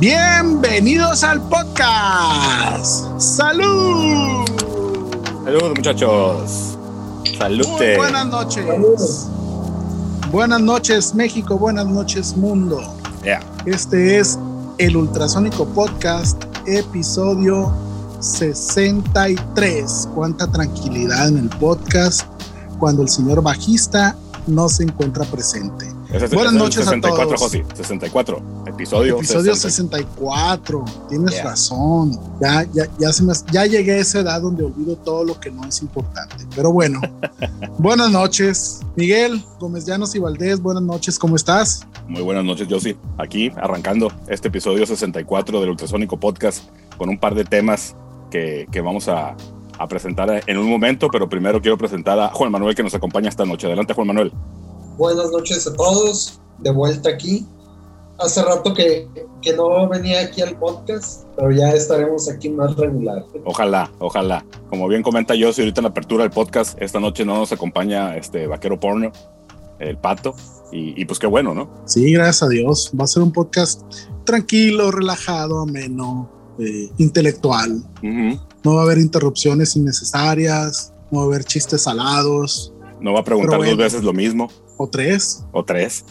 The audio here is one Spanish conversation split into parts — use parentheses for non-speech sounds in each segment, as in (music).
Bienvenidos al podcast. Salud. Salud, muchachos. Salud. buenas noches. Buenas noches, México. Buenas noches, mundo. Este es el Ultrasónico Podcast, episodio 63. Cuánta tranquilidad en el podcast cuando el señor bajista no se encuentra presente. Buenas noches 64, a todos. Josi, 64, episodio, episodio 64. Tienes razón. Ya, ya, ya, se me, ya llegué a esa edad donde olvido todo lo que no es importante. Pero bueno, (laughs) buenas noches. Miguel Gómez Llanos y Valdés, buenas noches, ¿cómo estás? Muy buenas noches, Josi. Aquí arrancando este episodio 64 del Ultrasónico Podcast con un par de temas que, que vamos a, a presentar en un momento, pero primero quiero presentar a Juan Manuel que nos acompaña esta noche. Adelante, Juan Manuel. Buenas noches a todos, de vuelta aquí. Hace rato que, que no venía aquí al podcast, pero ya estaremos aquí más regular. Ojalá, ojalá. Como bien comenta yo, si ahorita en la apertura del podcast, esta noche no nos acompaña este vaquero porno, el pato, y, pues qué bueno, ¿no? Sí, gracias a Dios. Va a ser un podcast tranquilo, relajado, ameno, eh, intelectual. No va a haber interrupciones innecesarias, no va a haber chistes salados. No va a preguntar dos veces lo mismo. O tres. O tres.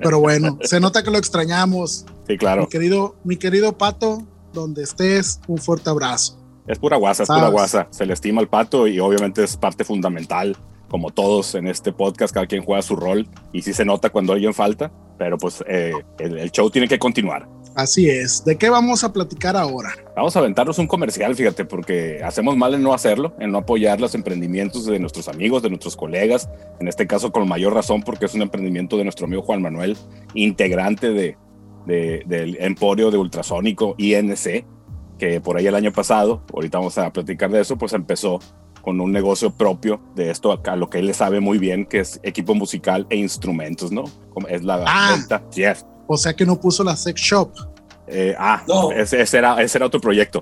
Pero bueno, se nota que lo extrañamos. Sí, claro. Mi querido, mi querido Pato, donde estés, un fuerte abrazo. Es pura guasa, es pura guasa. Se le estima al Pato y obviamente es parte fundamental, como todos en este podcast, cada quien juega su rol y sí se nota cuando alguien falta, pero pues eh, el show tiene que continuar. Así es. ¿De qué vamos a platicar ahora? Vamos a aventarnos un comercial, fíjate, porque hacemos mal en no hacerlo, en no apoyar los emprendimientos de nuestros amigos, de nuestros colegas, en este caso con mayor razón porque es un emprendimiento de nuestro amigo Juan Manuel, integrante de, del emporio de ultrasónico INC, que por ahí el año pasado, ahorita vamos a platicar de eso, pues empezó con un negocio propio de esto, a lo que él le sabe muy bien, que es equipo musical e instrumentos, ¿no? Es la ah. venta. Yes o sea que no puso la sex shop. Eh, ah, no. ese, era, ese era otro proyecto.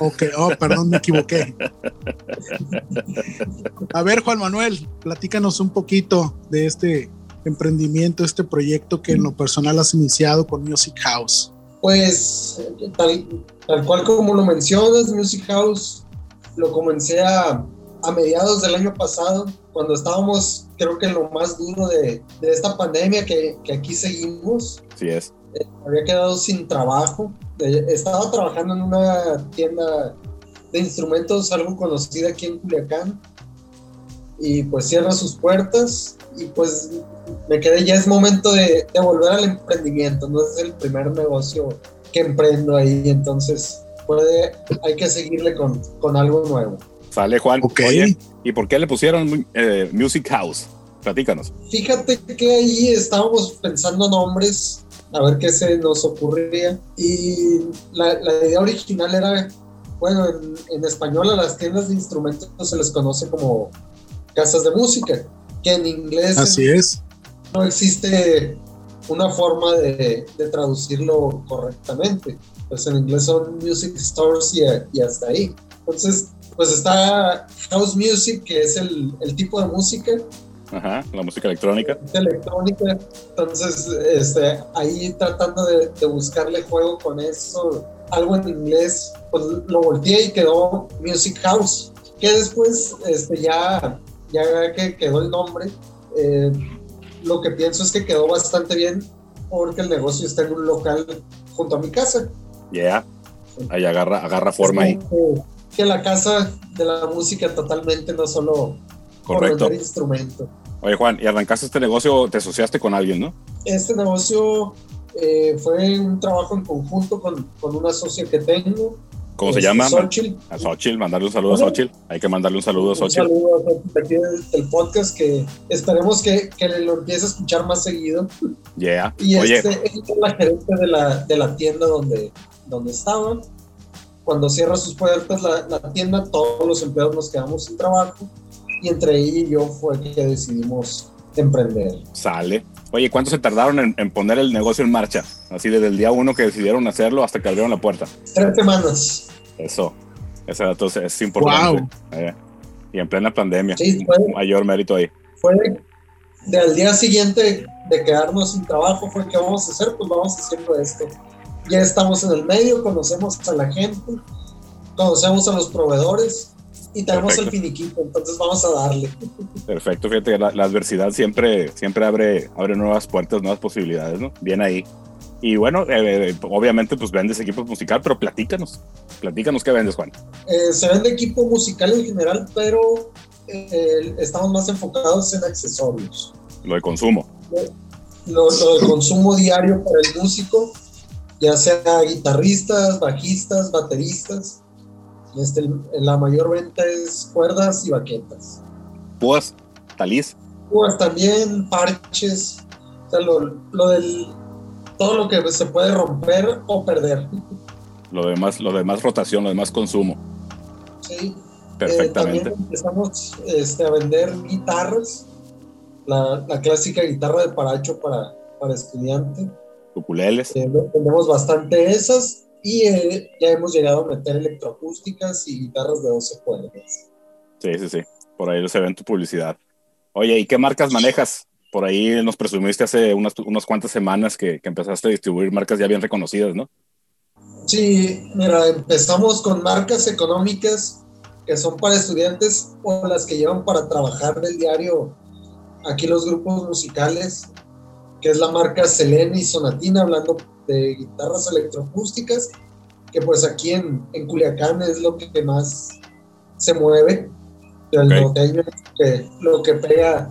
Ok, oh, perdón, me equivoqué. (laughs) A ver, Juan Manuel, platícanos un poquito de este emprendimiento, este proyecto que en lo personal has iniciado con Music House. Pues, tal, tal cual como lo mencionas, Music House lo comencé a, a mediados del año pasado, cuando estábamos, creo que en lo más duro de, de esta pandemia, que, que, aquí seguimos. Sí es. Eh, había quedado sin trabajo. Eh, estaba trabajando en una tienda de instrumentos algo conocida aquí en Culiacán. Y pues cierra sus puertas y pues me quedé, ya es momento de, de volver al emprendimiento, no es el primer negocio que emprendo ahí, entonces puede, hay que seguirle con, con algo nuevo. Sale Juan. Oye, ¿y por qué le pusieron eh, Music House? Platícanos. Fíjate que ahí estábamos pensando nombres, a ver qué se nos ocurría. Y la, idea original era, bueno, en, español a las tiendas de instrumentos se les conoce como casas de música, que en inglés... Así es. No existe una forma de, traducirlo correctamente. Pues en inglés son music stores y, y hasta ahí. Entonces pues está house music, que es el, el tipo de música. Ajá, la música electrónica. Electrónica. Entonces, este, ahí tratando de, de, buscarle juego con eso, algo en inglés, pues lo volteé y quedó Music House. Que después, este, ya, ya que quedó el nombre, eh, lo que pienso es que quedó bastante bien porque el negocio está en un local junto a mi casa. Yeah, ahí agarra, agarra forma ahí que la casa de la música totalmente, no solo Correcto. por instrumento. Oye Juan, y arrancaste este negocio, te asociaste con alguien, ¿no? Este negocio eh, fue un trabajo en conjunto con, con una socia que tengo. ¿Cómo se llama? Xochitl. A Xochitl, mandarle un saludo a Xochitl. Hay que mandarle un saludo a Xochitl. Un saludo a Xochitl aquí del podcast que esperemos que, que lo empiece a escuchar más seguido. Yeah. Y Oye. este es la gerente de la, de la tienda donde, donde estaban cuando cierra sus puertas la, tienda, todos los empleados nos quedamos sin trabajo y entre ella y yo fue que decidimos emprender. Sale. Oye, ¿cuánto se tardaron en, poner el negocio en marcha? Así desde el día uno que decidieron hacerlo hasta que abrieron la puerta. Tres semanas. Eso. Ese dato es, importante. Eh, y en plena pandemia. Sí, fue, mayor mérito ahí. Fue de al día siguiente de quedarnos sin trabajo, fue que vamos a hacer, pues vamos haciendo esto. Ya estamos en el medio, conocemos a la gente, conocemos a los proveedores y tenemos el finiquito, entonces vamos a darle. Perfecto, fíjate, la, la, adversidad siempre, siempre abre, abre nuevas puertas, nuevas posibilidades, ¿no? Bien ahí. Y bueno, eh, obviamente pues vendes equipo musical, pero platícanos, platícanos qué vendes, Juan. Eh, se vende equipo musical en general, pero eh, estamos más enfocados en accesorios. Lo de consumo. Lo, lo, de consumo diario para el músico, ya sea guitarristas, bajistas, bateristas. Este, la mayor venta es cuerdas y baquetas. Púas, talís. Púas también, parches. O sea, lo, lo del todo lo que se puede romper o perder. Lo demás, lo demás rotación, lo demás consumo. Sí. Perfectamente. Eh, también empezamos este, a vender guitarras, la, la, clásica guitarra de paracho para, para estudiante. Ukuleles. Eh, tenemos bastante esas y eh, ya hemos llegado a meter electroacústicas y guitarras de 12 cuerdas. Sí, sí, sí. Por ahí se ve en tu publicidad. Oye, ¿y qué marcas manejas? por ahí nos presumiste hace unas, unas cuantas semanas que, que, empezaste a distribuir marcas ya bien reconocidas, ¿no? Sí, mira, empezamos con marcas económicas que son para estudiantes o las que llevan para trabajar del diario aquí los grupos musicales, que es la marca Selene y Sonatina, hablando de guitarras electroacústicas, que pues aquí en, en Culiacán es lo que más se mueve, okay. norteño que, lo que pega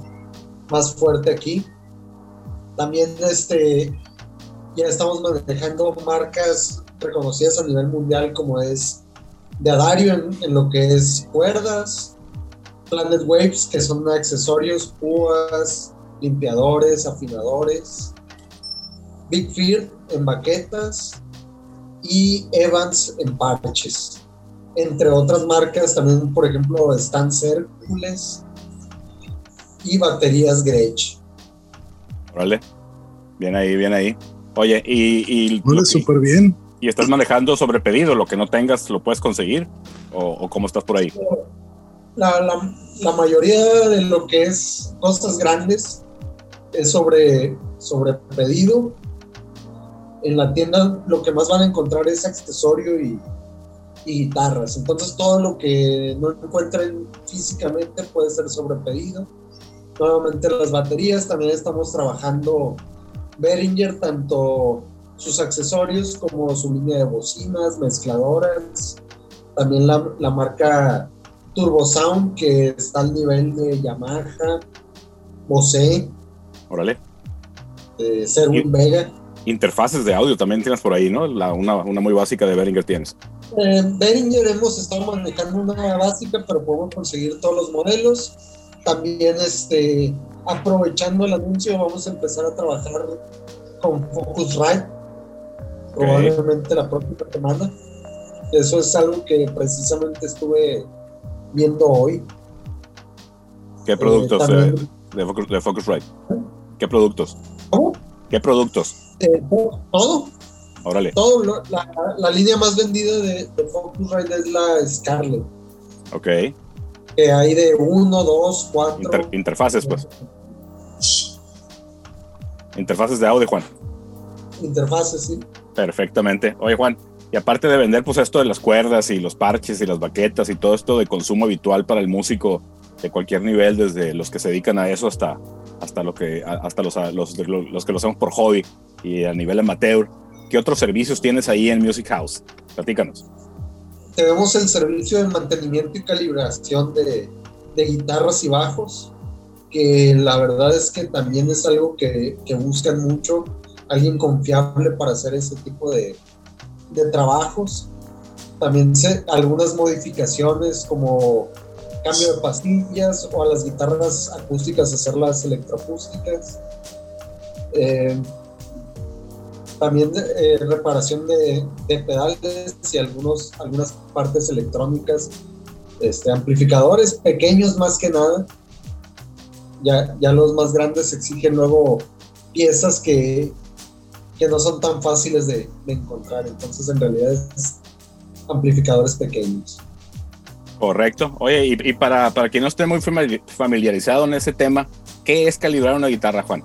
más fuerte aquí. También este, ya estamos manejando marcas reconocidas a nivel mundial como es de Adario en, en lo que es cuerdas, Planet Waves que son accesorios, púas, limpiadores, afinadores, Big Fear en baquetas y Evans en parches. Entre otras marcas también, por ejemplo, están Hércules, y baterías Gretsch. Vale. Bien ahí, bien ahí. Oye, y. y vale, súper bien. ¿Y estás manejando sobre pedido? ¿Lo que no tengas lo puedes conseguir? ¿O, o cómo estás por ahí? La, la, la, mayoría de lo que es cosas grandes es sobre, sobre pedido. En la tienda lo que más van a encontrar es accesorio y, guitarras. Entonces todo lo que no encuentren físicamente puede ser sobre pedido nuevamente las baterías, también estamos trabajando Behringer, tanto sus accesorios como su línea de bocinas, mezcladoras, también la, la marca Turbo Sound que está al nivel de Yamaha, Bose, Órale. Eh, Serwin Vega. Interfaces de audio también tienes por ahí, ¿no? La, una, una muy básica de Behringer tienes. En eh, Behringer hemos estado manejando una básica, pero podemos conseguir todos los modelos también este, aprovechando el anuncio vamos a empezar a trabajar con Focusrite probablemente la próxima semana. Eso es algo que precisamente estuve viendo hoy. ¿Qué productos eh, de, de, Focusrite? ¿Qué productos? ¿Cómo? ¿Qué productos? Eh, todo. Órale. Todo. La, la, línea más vendida de, de Focusrite es la Scarlett. Ok que hay de 1, 2, 4. interfaces, pues. Interfaces de audio, Juan. Interfaces, sí. Perfectamente. Oye, Juan, y aparte de vender, pues esto de las cuerdas y los parches y las baquetas y todo esto de consumo habitual para el músico de cualquier nivel, desde los que se dedican a eso hasta, hasta, lo que, hasta los, los, los que lo hacemos por hobby y a nivel amateur, ¿qué otros servicios tienes ahí en Music House? Platícanos tenemos el servicio de mantenimiento y calibración de, de, guitarras y bajos, que la verdad es que también es algo que, que buscan mucho, alguien confiable para hacer ese tipo de, de trabajos. También algunas modificaciones como cambio de pastillas o a las guitarras acústicas hacerlas electroacústicas. Eh, también eh, reparación de, pedales y algunos, algunas partes electrónicas, este, amplificadores pequeños más que nada. Ya, ya los más grandes exigen luego piezas que, que no son tan fáciles de, de encontrar, entonces en realidad es amplificadores pequeños. Correcto. Oye, y, para, para quien no esté muy familiarizado en ese tema, ¿qué es calibrar una guitarra, Juan?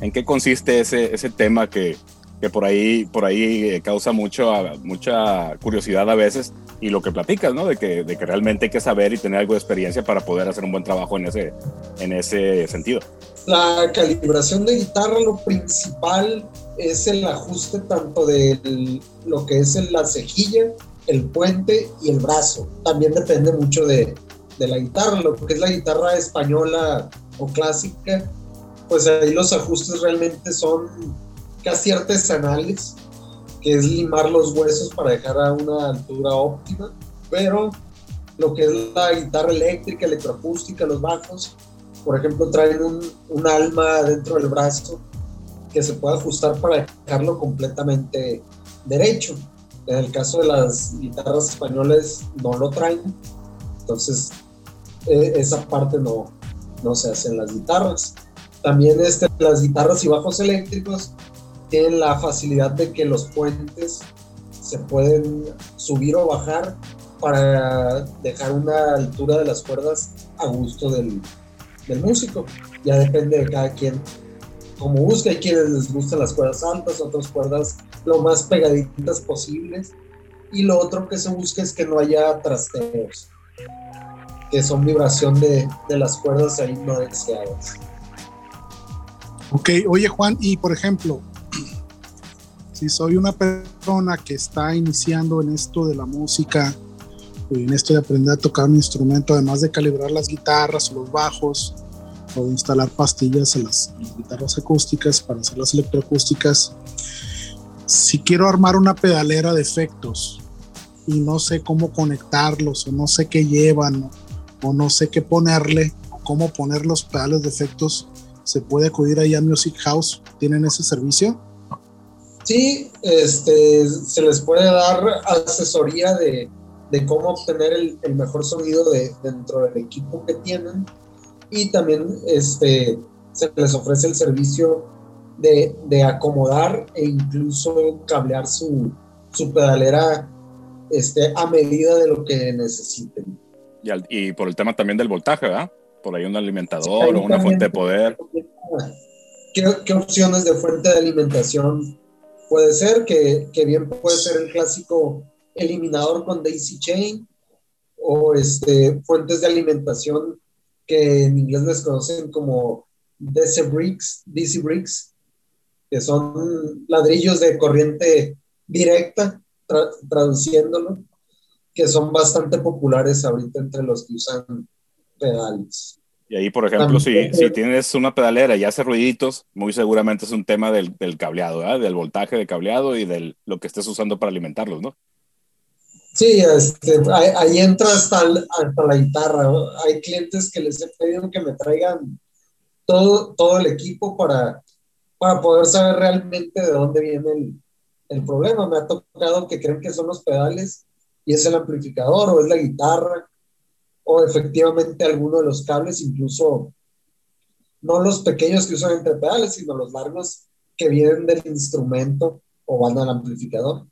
¿En qué consiste ese, ese tema que, que por ahí, por ahí eh, causa mucho, mucha curiosidad a veces y lo que platicas, ¿no? De que, de que realmente hay que saber y tener algo de experiencia para poder hacer un buen trabajo en ese, en ese sentido. La calibración de guitarra, lo principal es el ajuste tanto de lo que es la cejilla, el puente y el brazo. También depende mucho de, la guitarra, lo que es la guitarra española o clásica, pues ahí los ajustes realmente son casi artesanales que es limar los huesos para dejar a una altura óptima, pero lo que es la guitarra eléctrica, electroacústica, los bajos, por ejemplo, traen un, un alma dentro del brazo que se puede ajustar para dejarlo completamente derecho. En el caso de las guitarras españolas no lo traen, entonces e, esa parte no, no se hace en las guitarras. También este, las guitarras y bajos eléctricos tienen la facilidad de que los puentes se pueden subir o bajar para dejar una altura de las cuerdas a gusto del, del músico. Ya depende de cada quien como busca. Hay quienes les gustan las cuerdas altas, otras cuerdas lo más pegaditas posibles. Y lo otro que se busca es que no haya trasteos, que son vibración de, de las cuerdas ahí no deseadas. Ok, oye Juan, y por ejemplo, (clears throat) si soy una persona que está iniciando en esto de la música, en esto de aprender a tocar un instrumento, además de calibrar las guitarras o los bajos, instalar pastillas en las, guitarras acústicas para hacer las electroacústicas, si quiero armar una pedalera de efectos y no sé cómo conectarlos o no sé qué llevan o no sé qué ponerle cómo poner los pedales de efectos, se puede acudir ahí a Music House. ¿Tienen ese servicio? Sí, este, se les puede dar asesoría de, de cómo obtener el, el, mejor sonido de, dentro del equipo que tienen y también este, se les ofrece el servicio de, de acomodar e incluso cablear su, su pedalera este, a medida de lo que necesiten. Y, al, y, por el tema también del voltaje, ¿verdad? Por ahí un alimentador sí, o una fuente de poder. ¿Qué, ¿Qué, opciones de fuente de alimentación puede ser, que, que, bien puede ser el clásico eliminador con Daisy Chain o este, fuentes de alimentación que en inglés les conocen como DC Bricks, DC Bricks, que son ladrillos de corriente directa, tra traduciéndolo, que son bastante populares ahorita entre los que usan pedales. Y ahí, por ejemplo, si, si, tienes una pedalera y hace ruiditos, muy seguramente es un tema del, del cableado, ¿verdad? del voltaje de cableado y de lo que estés usando para alimentarlos, ¿no? Sí, este, ahí, entra hasta, hasta, la guitarra. Hay clientes que les he pedido que me traigan todo, todo el equipo para, para poder saber realmente de dónde viene el, el problema. Me ha tocado que creen que son los pedales y es el amplificador o es la guitarra o efectivamente alguno de los cables, incluso no los pequeños que usan entre pedales, sino los largos que vienen del instrumento o van al amplificador.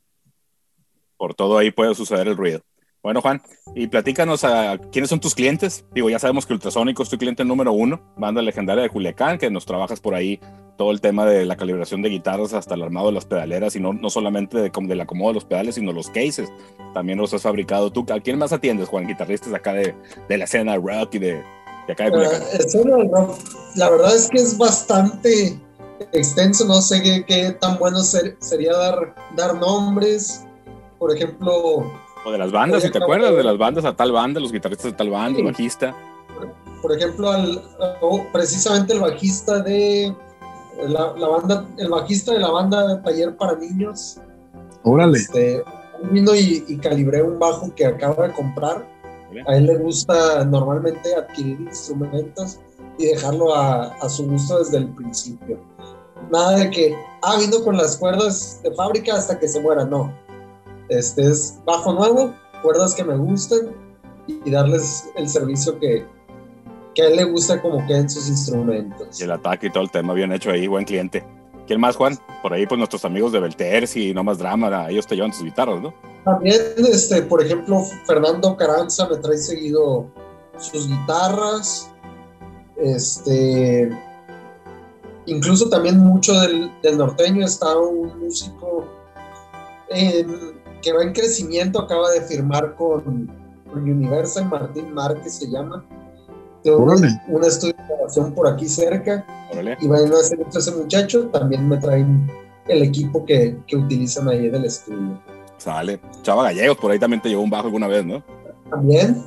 Por todo ahí puede suceder el ruido. Bueno, Juan, y platícanos a quiénes son tus clientes. Digo, ya sabemos que Ultrasónico es tu cliente número uno, banda legendaria de Culiacán, que nos trabajas por ahí todo el tema de la calibración de guitarras hasta el armado de las pedaleras y no, no solamente de, del acomodo de los pedales, sino los cases. También los has fabricado tú. ¿A quién más atiendes, Juan? Guitarristas acá de, de la escena rock y de, de acá de Culiacán. Uh, la verdad es que es bastante extenso. No sé qué, qué tan bueno ser, sería dar, dar nombres. Por ejemplo, o de las bandas, si te acuerdas, de las bandas a tal banda, los guitarristas de tal banda, el bajista. Por ejemplo, al, precisamente el bajista de la, la, banda, el bajista de la banda Taller para Niños. Órale. Este, vino y, y, calibré un bajo que acaba de comprar. A él le gusta normalmente adquirir instrumentos y dejarlo a, a su gusto desde el principio. Nada de que, ah, vino con las cuerdas de fábrica hasta que se muera, no este es bajo nuevo, cuerdas que me gustan y darles el servicio que, que a él le gusta como queden sus instrumentos. Y el ataque y todo el tema bien hecho ahí, buen cliente. ¿Quién más, Juan? Por ahí, pues nuestros amigos de Belters y No Más Drama, ellos te llevan sus guitarras, ¿no? También, este, por ejemplo, Fernando Caranza me trae seguido sus guitarras. Este. incluso también mucho del, norteño está un músico que va en crecimiento, acaba de firmar con, Universal, Martín Márquez se llama. Tengo un, estudio de grabación por aquí cerca y van a hacer ese muchacho, también me traen el equipo que, que utilizan ahí del estudio. Sale. Chava Gallegos, por ahí también te llevó un bajo alguna vez, ¿no? También.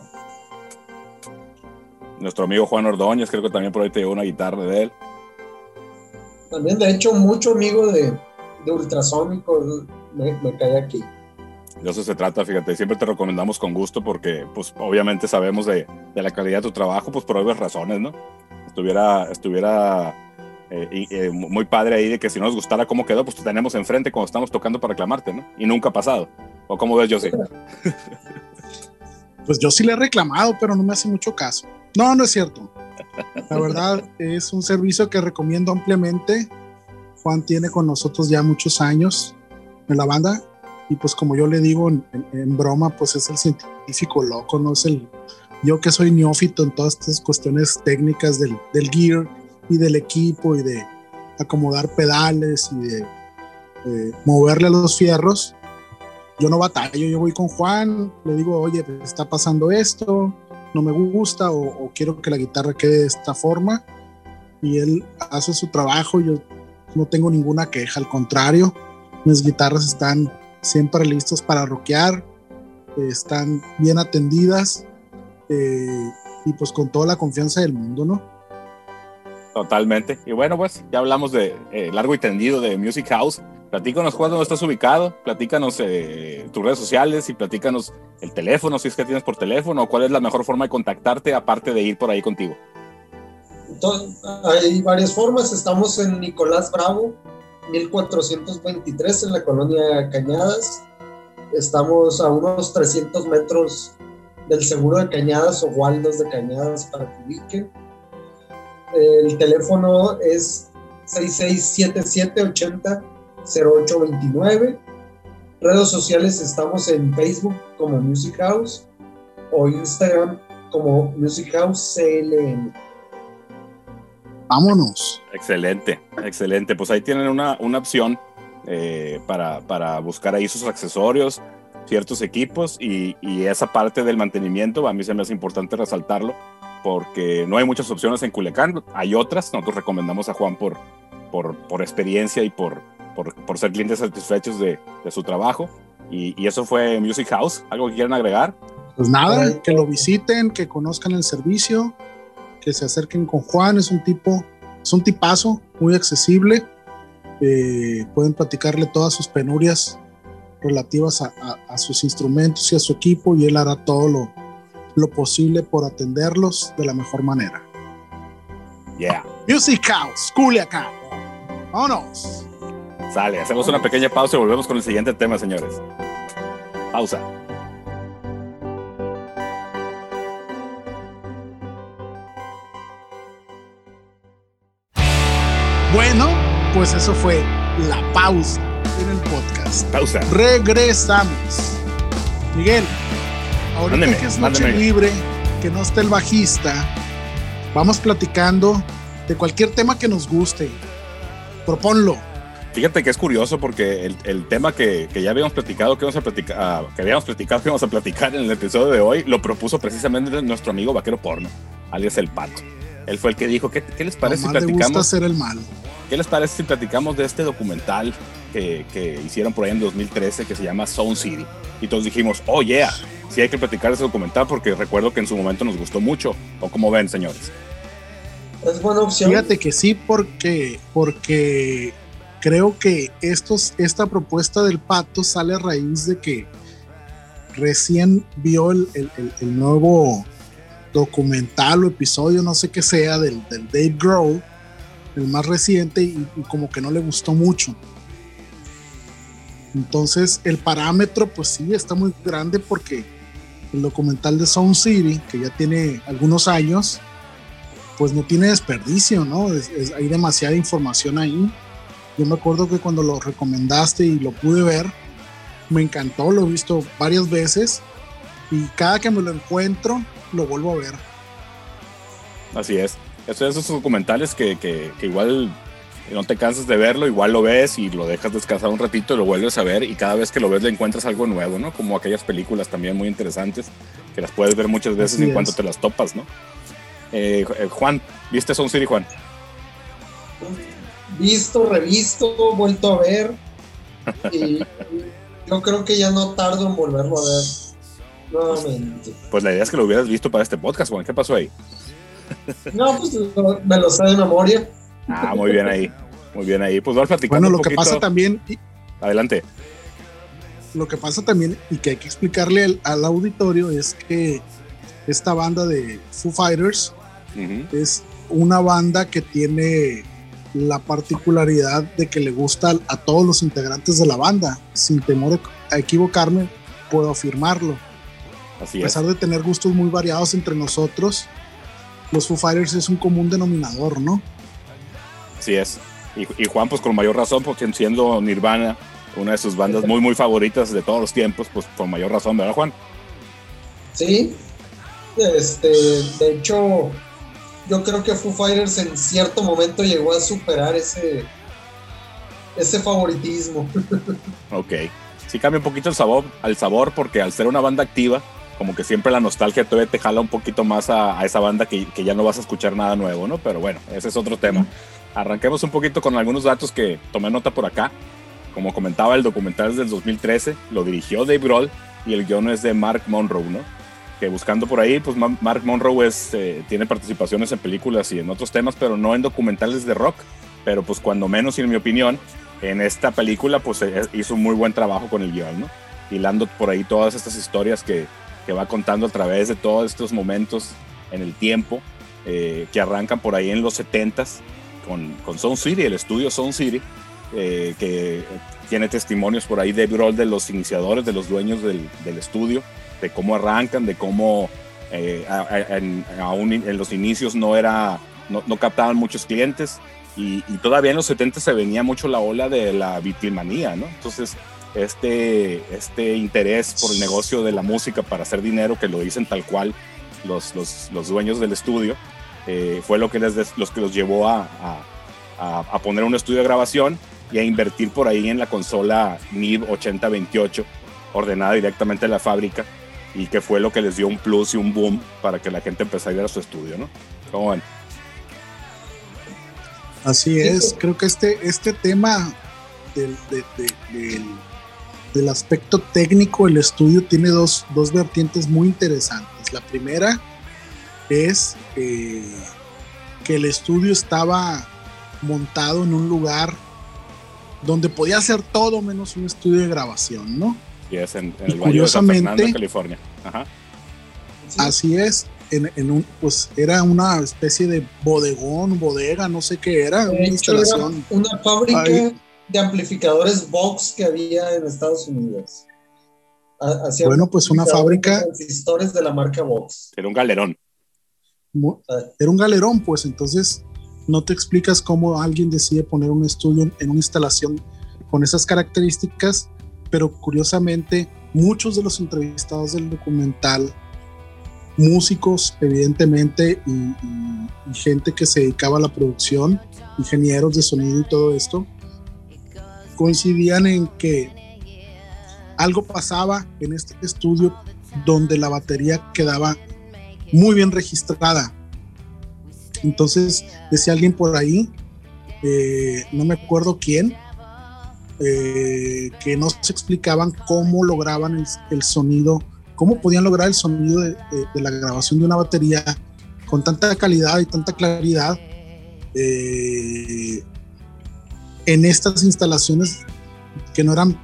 Nuestro amigo Juan Ordóñez, creo que también por ahí te llevó una guitarra de él. También, de hecho, mucho amigo de, de Ultrasónico me, me cae aquí. De eso se trata, fíjate, siempre te recomendamos con gusto porque, pues, obviamente sabemos de, la calidad de tu trabajo, pues, por obvias razones, ¿no? Estuviera, estuviera eh, eh, muy padre ahí de que si no nos gustara cómo quedó, pues te tenemos enfrente cuando estamos tocando para reclamarte, ¿no? Y nunca ha pasado. ¿O cómo ves, yo sí? (laughs) Pues yo sí le he reclamado, pero no me hace mucho caso. No, no es cierto. La verdad es un servicio que recomiendo ampliamente. Juan tiene con nosotros ya muchos años en la banda y pues como yo le digo en, broma, pues es el científico loco, no es el... Yo que soy neófito en todas estas cuestiones técnicas del, del gear y del equipo y de acomodar pedales y de moverle a los fierros, yo no batallo, yo voy con Juan, le digo, oye, está pasando esto, no me gusta o, quiero que la guitarra quede de esta forma y él hace su trabajo, yo no tengo ninguna queja, al contrario, mis guitarras están siempre listas para rockear, están bien atendidas eh, y pues con toda la confianza del mundo, ¿no? Totalmente. Y bueno, pues ya hablamos de eh, largo y tendido de Music House. Platícanos cuándo estás ubicado, platícanos eh, tus redes sociales y platícanos el teléfono, si es que tienes por teléfono, o cuál es la mejor forma de contactarte aparte de ir por ahí contigo. hay varias formas. Estamos en Nicolás Bravo, 1423 en la colonia Cañadas. Estamos a unos 300 metros del seguro de Cañadas o Waldos de Cañadas para que ubiquen el teléfono es 6677800829. Redes sociales estamos en Facebook como Music House o Instagram como Music House CLN. Vámonos. Excelente, excelente. Pues ahí tienen una, una opción eh, para, para, buscar ahí sus accesorios, ciertos equipos y, y, esa parte del mantenimiento, a mí se me hace importante resaltarlo porque no hay muchas opciones en Culiacán, hay otras, nosotros recomendamos a Juan por, por, por experiencia y por, por, por, ser clientes satisfechos de, de su trabajo. Y, y, eso fue Music House, ¿algo que quieran agregar? Pues nada, que lo visiten, que conozcan el servicio, que se acerquen con Juan, es un tipo, es un tipazo, muy accesible, eh, pueden platicarle todas sus penurias relativas a, a, a sus instrumentos y a su equipo y él hará todo lo, lo posible por atenderlos de la mejor manera. Yeah. Music House, Culiacán. Vámonos. Sale, hacemos una pequeña pausa y volvemos con el siguiente tema, señores. Pausa. Bueno, pues eso fue la pausa en el podcast. Pausa. Regresamos. Miguel, ahorita que es noche libre, que no esté el bajista, vamos platicando de cualquier tema que nos guste. Proponlo. Fíjate que es curioso porque el, el tema que, que, ya habíamos platicado, que, vamos a platicar, ah, que habíamos platicado, que vamos a platicar en el episodio de hoy, lo propuso precisamente nuestro amigo vaquero porno, alias el Pato. Él fue el que dijo, ¿qué, qué les parece si platicamos? gusta hacer el mal. ¿Qué les parece si platicamos de este documental que, que hicieron por ahí en 2013 que se llama Sound City? Y todos dijimos, oh yeah, sí hay que platicar ese documental porque recuerdo que en su momento nos gustó mucho. ¿O como ven, señores? Es buena opción. Fíjate que sí, porque, porque creo que estos, esta propuesta del pato sale a raíz de que recién vio el, el, el nuevo documental o episodio, no sé qué sea, del, del Dave Grohl, el más reciente, y, y, como que no le gustó mucho. Entonces el parámetro pues sí está muy grande porque el documental de Sound City, que ya tiene algunos años, pues no tiene desperdicio, ¿no? Es, es, hay demasiada información ahí. Yo me acuerdo que cuando lo recomendaste y lo pude ver, me encantó, lo he visto varias veces y cada que me lo encuentro, lo vuelvo a ver. Así es. Esos, esos documentales que, que, que igual no te cansas de verlo, igual lo ves y lo dejas descansar un ratito y lo vuelves a ver y cada vez que lo ves le encuentras algo nuevo, ¿no? Como aquellas películas también muy interesantes que las puedes ver muchas veces en cuanto te las topas, ¿no? Eh, eh, Juan, ¿viste Sound City, Juan? Visto, revisto, vuelto a ver (laughs) y yo creo que ya no tardo en volverlo a ver nuevamente. Pues la idea es que lo hubieras visto para este podcast, Juan. ¿Qué pasó ahí? No, pues me lo sé de memoria. Ah, muy bien ahí. Muy bien ahí. Pues vamos platicando. Bueno, lo que pasa también. Adelante. Lo que pasa también y que hay que explicarle al, auditorio es que esta banda de Foo Fighters es una banda que tiene la particularidad de que le gusta a todos los integrantes de la banda. Sin temor a equivocarme, puedo afirmarlo. Así a pesar de tener gustos muy variados entre nosotros, los Foo Fighters es un común denominador, ¿no? Así es. Y, Juan, pues con mayor razón, porque siendo Nirvana una de sus bandas muy, muy favoritas de todos los tiempos, pues con mayor razón, ¿verdad, Juan? Sí. Este, de hecho, yo creo que Foo Fighters en cierto momento llegó a superar ese, ese favoritismo. (laughs) ok. Sí cambia un poquito el sabor, al sabor porque al ser una banda activa, como que siempre la nostalgia todavía te jala un poquito más a, esa banda que, ya no vas a escuchar nada nuevo, ¿no? Pero bueno, ese es otro tema. Arranquemos un poquito con algunos datos que tomé nota por acá. Como comentaba, el documental es del 2013, lo dirigió Dave Grohl y el guion es de Mark Monroe, ¿no? Que buscando por ahí, pues Mark Monroe es, eh, tiene participaciones en películas y en otros temas, pero no en documentales de rock. Pero pues cuando menos, en mi opinión, en esta película pues eh, hizo un muy buen trabajo con el guion, ¿no? Hilando por ahí todas estas historias que, que va contando a través de todos estos momentos en el tiempo eh, que arrancan por ahí en los 70s con, con Sound City, el estudio Sound City, eh, que tiene testimonios por ahí de Grohl de los iniciadores, de los dueños del, del estudio, de cómo arrancan, de cómo eh, en, en los inicios no, era, no, no captaban muchos clientes y, y, todavía en los 70 se venía mucho la ola de la vitilmanía, ¿no? Entonces este, este interés por el negocio de la música para hacer dinero, que lo dicen tal cual los, los, los dueños del estudio, eh, fue lo que, les, los que los llevó a, a, a, poner un estudio de grabación y a invertir por ahí en la consola NIB 8028, ordenada directamente de la fábrica, y que fue lo que les dio un plus y un boom para que la gente empezara a ir a su estudio, ¿no? ¿Cómo ven? Así es, creo que este, este tema del, del del aspecto técnico, el estudio tiene dos, dos vertientes muy interesantes. La primera es eh, que el estudio estaba montado en un lugar donde podía hacer todo menos un estudio de grabación, ¿no? Y es en, el curiosamente, de California. Así es. En, un, pues era una especie de bodegón, bodega, no sé qué era, una instalación. una fábrica de amplificadores Vox que había en Estados Unidos. bueno, pues una fábrica. Transistores de la marca Vox. Era un galerón. Era un galerón, pues entonces no te explicas cómo alguien decide poner un estudio en una instalación con esas características, pero curiosamente muchos de los entrevistados del documental, músicos evidentemente y gente que se dedicaba a la producción, ingenieros de sonido y todo esto, coincidían en que algo pasaba en este estudio donde la batería quedaba muy bien registrada. Entonces decía alguien por ahí, eh, no me acuerdo quién, eh, que no se explicaban cómo lograban el, sonido, cómo podían lograr el sonido de, la grabación de una batería con tanta calidad y tanta claridad. Eh, en estas instalaciones que no eran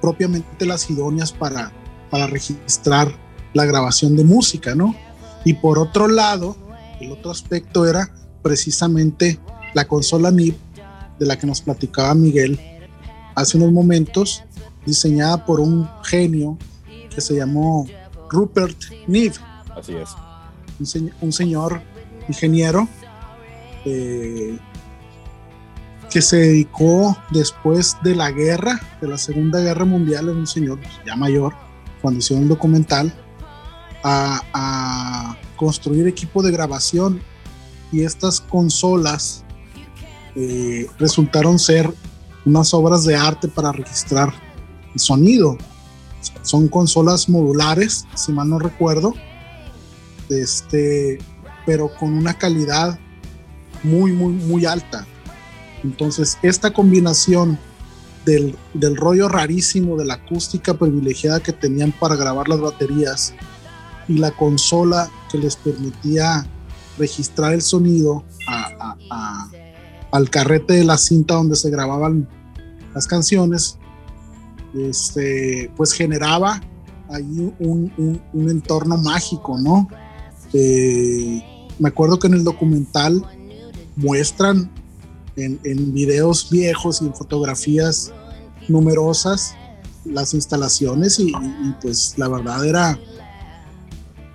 propiamente las idóneas para, para registrar la grabación de música, ¿no? Y por otro lado, el otro aspecto era precisamente la consola NIB de la que nos platicaba Miguel hace unos momentos, diseñada por un genio que se llamó Rupert Neve. Así es. Un, señor ingeniero eh, que se dedicó después de la guerra, de la Segunda Guerra Mundial, era un señor ya mayor, cuando hicieron un documental, a, construir equipo de grabación y estas consolas, eh, resultaron ser unas obras de arte para registrar el sonido. Son consolas modulares, si mal no recuerdo, este, pero con una calidad muy, muy, muy alta. Entonces, esta combinación del, del, rollo rarísimo de la acústica privilegiada que tenían para grabar las baterías y la consola que les permitía registrar el sonido al carrete de la cinta donde se grababan las canciones, este, pues generaba ahí un, un, entorno mágico, ¿no? Eh, me acuerdo que en el documental muestran en, videos viejos y en fotografías numerosas las instalaciones y, pues la verdad era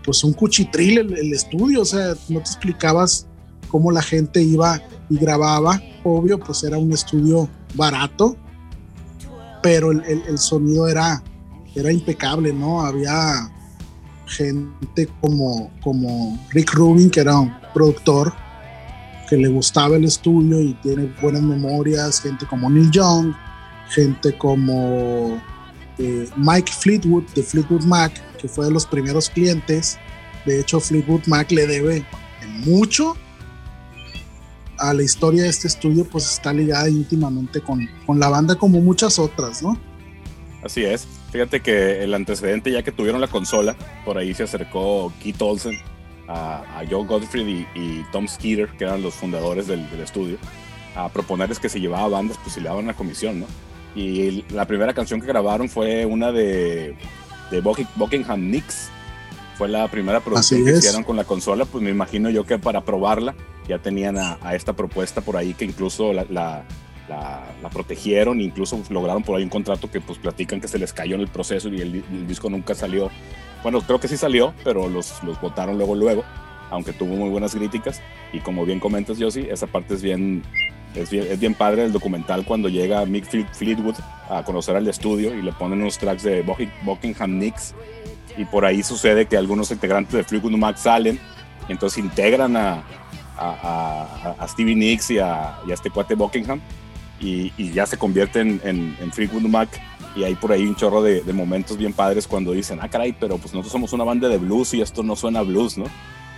pues un cuchitril el, el, estudio, o sea, no te explicabas cómo la gente iba y grababa, obvio, pues era un estudio barato, pero el, el, sonido era, era impecable, ¿no? Había gente como, como Rick Rubin, que era un productor, que le gustaba el estudio y tiene buenas memorias, gente como Neil Young, gente como eh, Mike Fleetwood de Fleetwood Mac, que fue de los primeros clientes. De hecho, Fleetwood Mac le debe mucho a la historia de este estudio, pues está ligada íntimamente con, con la banda como muchas otras, ¿no? Así es. Fíjate que el antecedente, ya que tuvieron la consola, por ahí se acercó Keith Olsen a, Joe Godfrey y, Tom Skeeter, que eran los fundadores del, estudio, a proponerles que se llevaba bandas, pues si le daban la comisión, ¿no? Y la primera canción que grabaron fue una de, de Buckingham Nicks, fue la primera producción que hicieron con la consola, pues me imagino yo que para probarla ya tenían a, esta propuesta por ahí que incluso la, la, la, protegieron, incluso lograron por ahí un contrato que pues platican que se les cayó en el proceso y el, disco nunca salió. Bueno, creo que sí salió, pero los, los votaron luego, luego, aunque tuvo muy buenas críticas. Y como bien comentas, Josie, esa parte es bien, es bien, es bien padre el documental cuando llega Mick Fleetwood a conocer al estudio y le ponen unos tracks de Buckingham Nicks y por ahí sucede que algunos integrantes de Fleetwood Mac salen y entonces integran a, a, a, Stevie Nicks y a, y este cuate Buckingham y, y ya se convierten en, en, Fleetwood Mac y hay por ahí un chorro de, de, momentos bien padres cuando dicen, ah caray, pero pues nosotros somos una banda de blues y esto no suena blues, ¿no?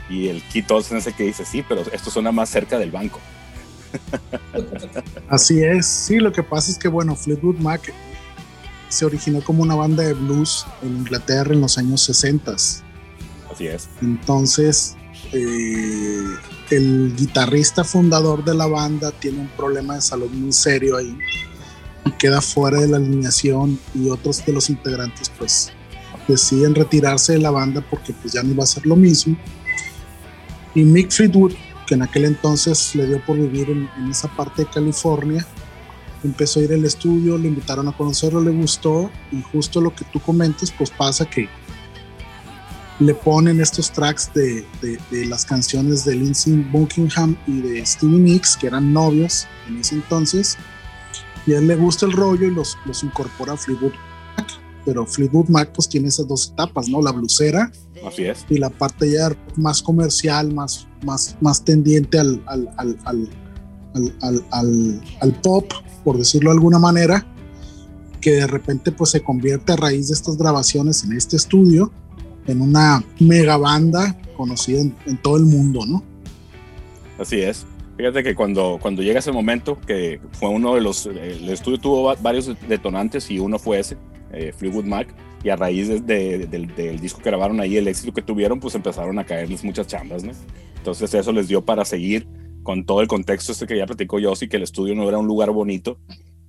Y el Keith Olsen ese que dice, sí, pero esto suena más cerca del banco. (laughs) Así es, sí, lo que pasa es que bueno, Fleetwood Mac se originó como una banda de blues en Inglaterra en los años 60. Así es. Entonces, eh, el guitarrista fundador de la banda tiene un problema de salud muy serio ahí y queda fuera de la alineación y otros de los integrantes pues deciden retirarse de la banda porque pues ya no iba a ser lo mismo. Y Mick Fleetwood, que en aquel entonces le dio por vivir en, esa parte de California, empezó a ir al estudio, le invitaron a conocerlo, le gustó y justo lo que tú comentas, pues pasa que le ponen estos tracks de, de, las canciones de Lindsey Buckingham y de Stevie Nicks, que eran novios en ese entonces, y a él le gusta el rollo y los, los incorpora a Fleetwood Mac, pero Fleetwood Mac pues tiene esas dos etapas, ¿no? La blusera Así es. y la parte ya más comercial, más, más, más tendiente al, al, al, al, al, al pop, por decirlo de alguna manera, que de repente pues se convierte a raíz de estas grabaciones en este estudio en una mega banda conocida en, todo el mundo, ¿no? Así es. Fíjate que cuando, cuando llega ese momento, que fue uno de los, el estudio tuvo varios detonantes y uno fue ese, eh, Fleetwood Mac, y a raíz del, del, disco que grabaron ahí, el éxito que tuvieron, pues empezaron a caerles muchas chambas, ¿no? Entonces eso les dio para seguir con todo el contexto este que ya platicó Yossi, que el estudio no era un lugar bonito,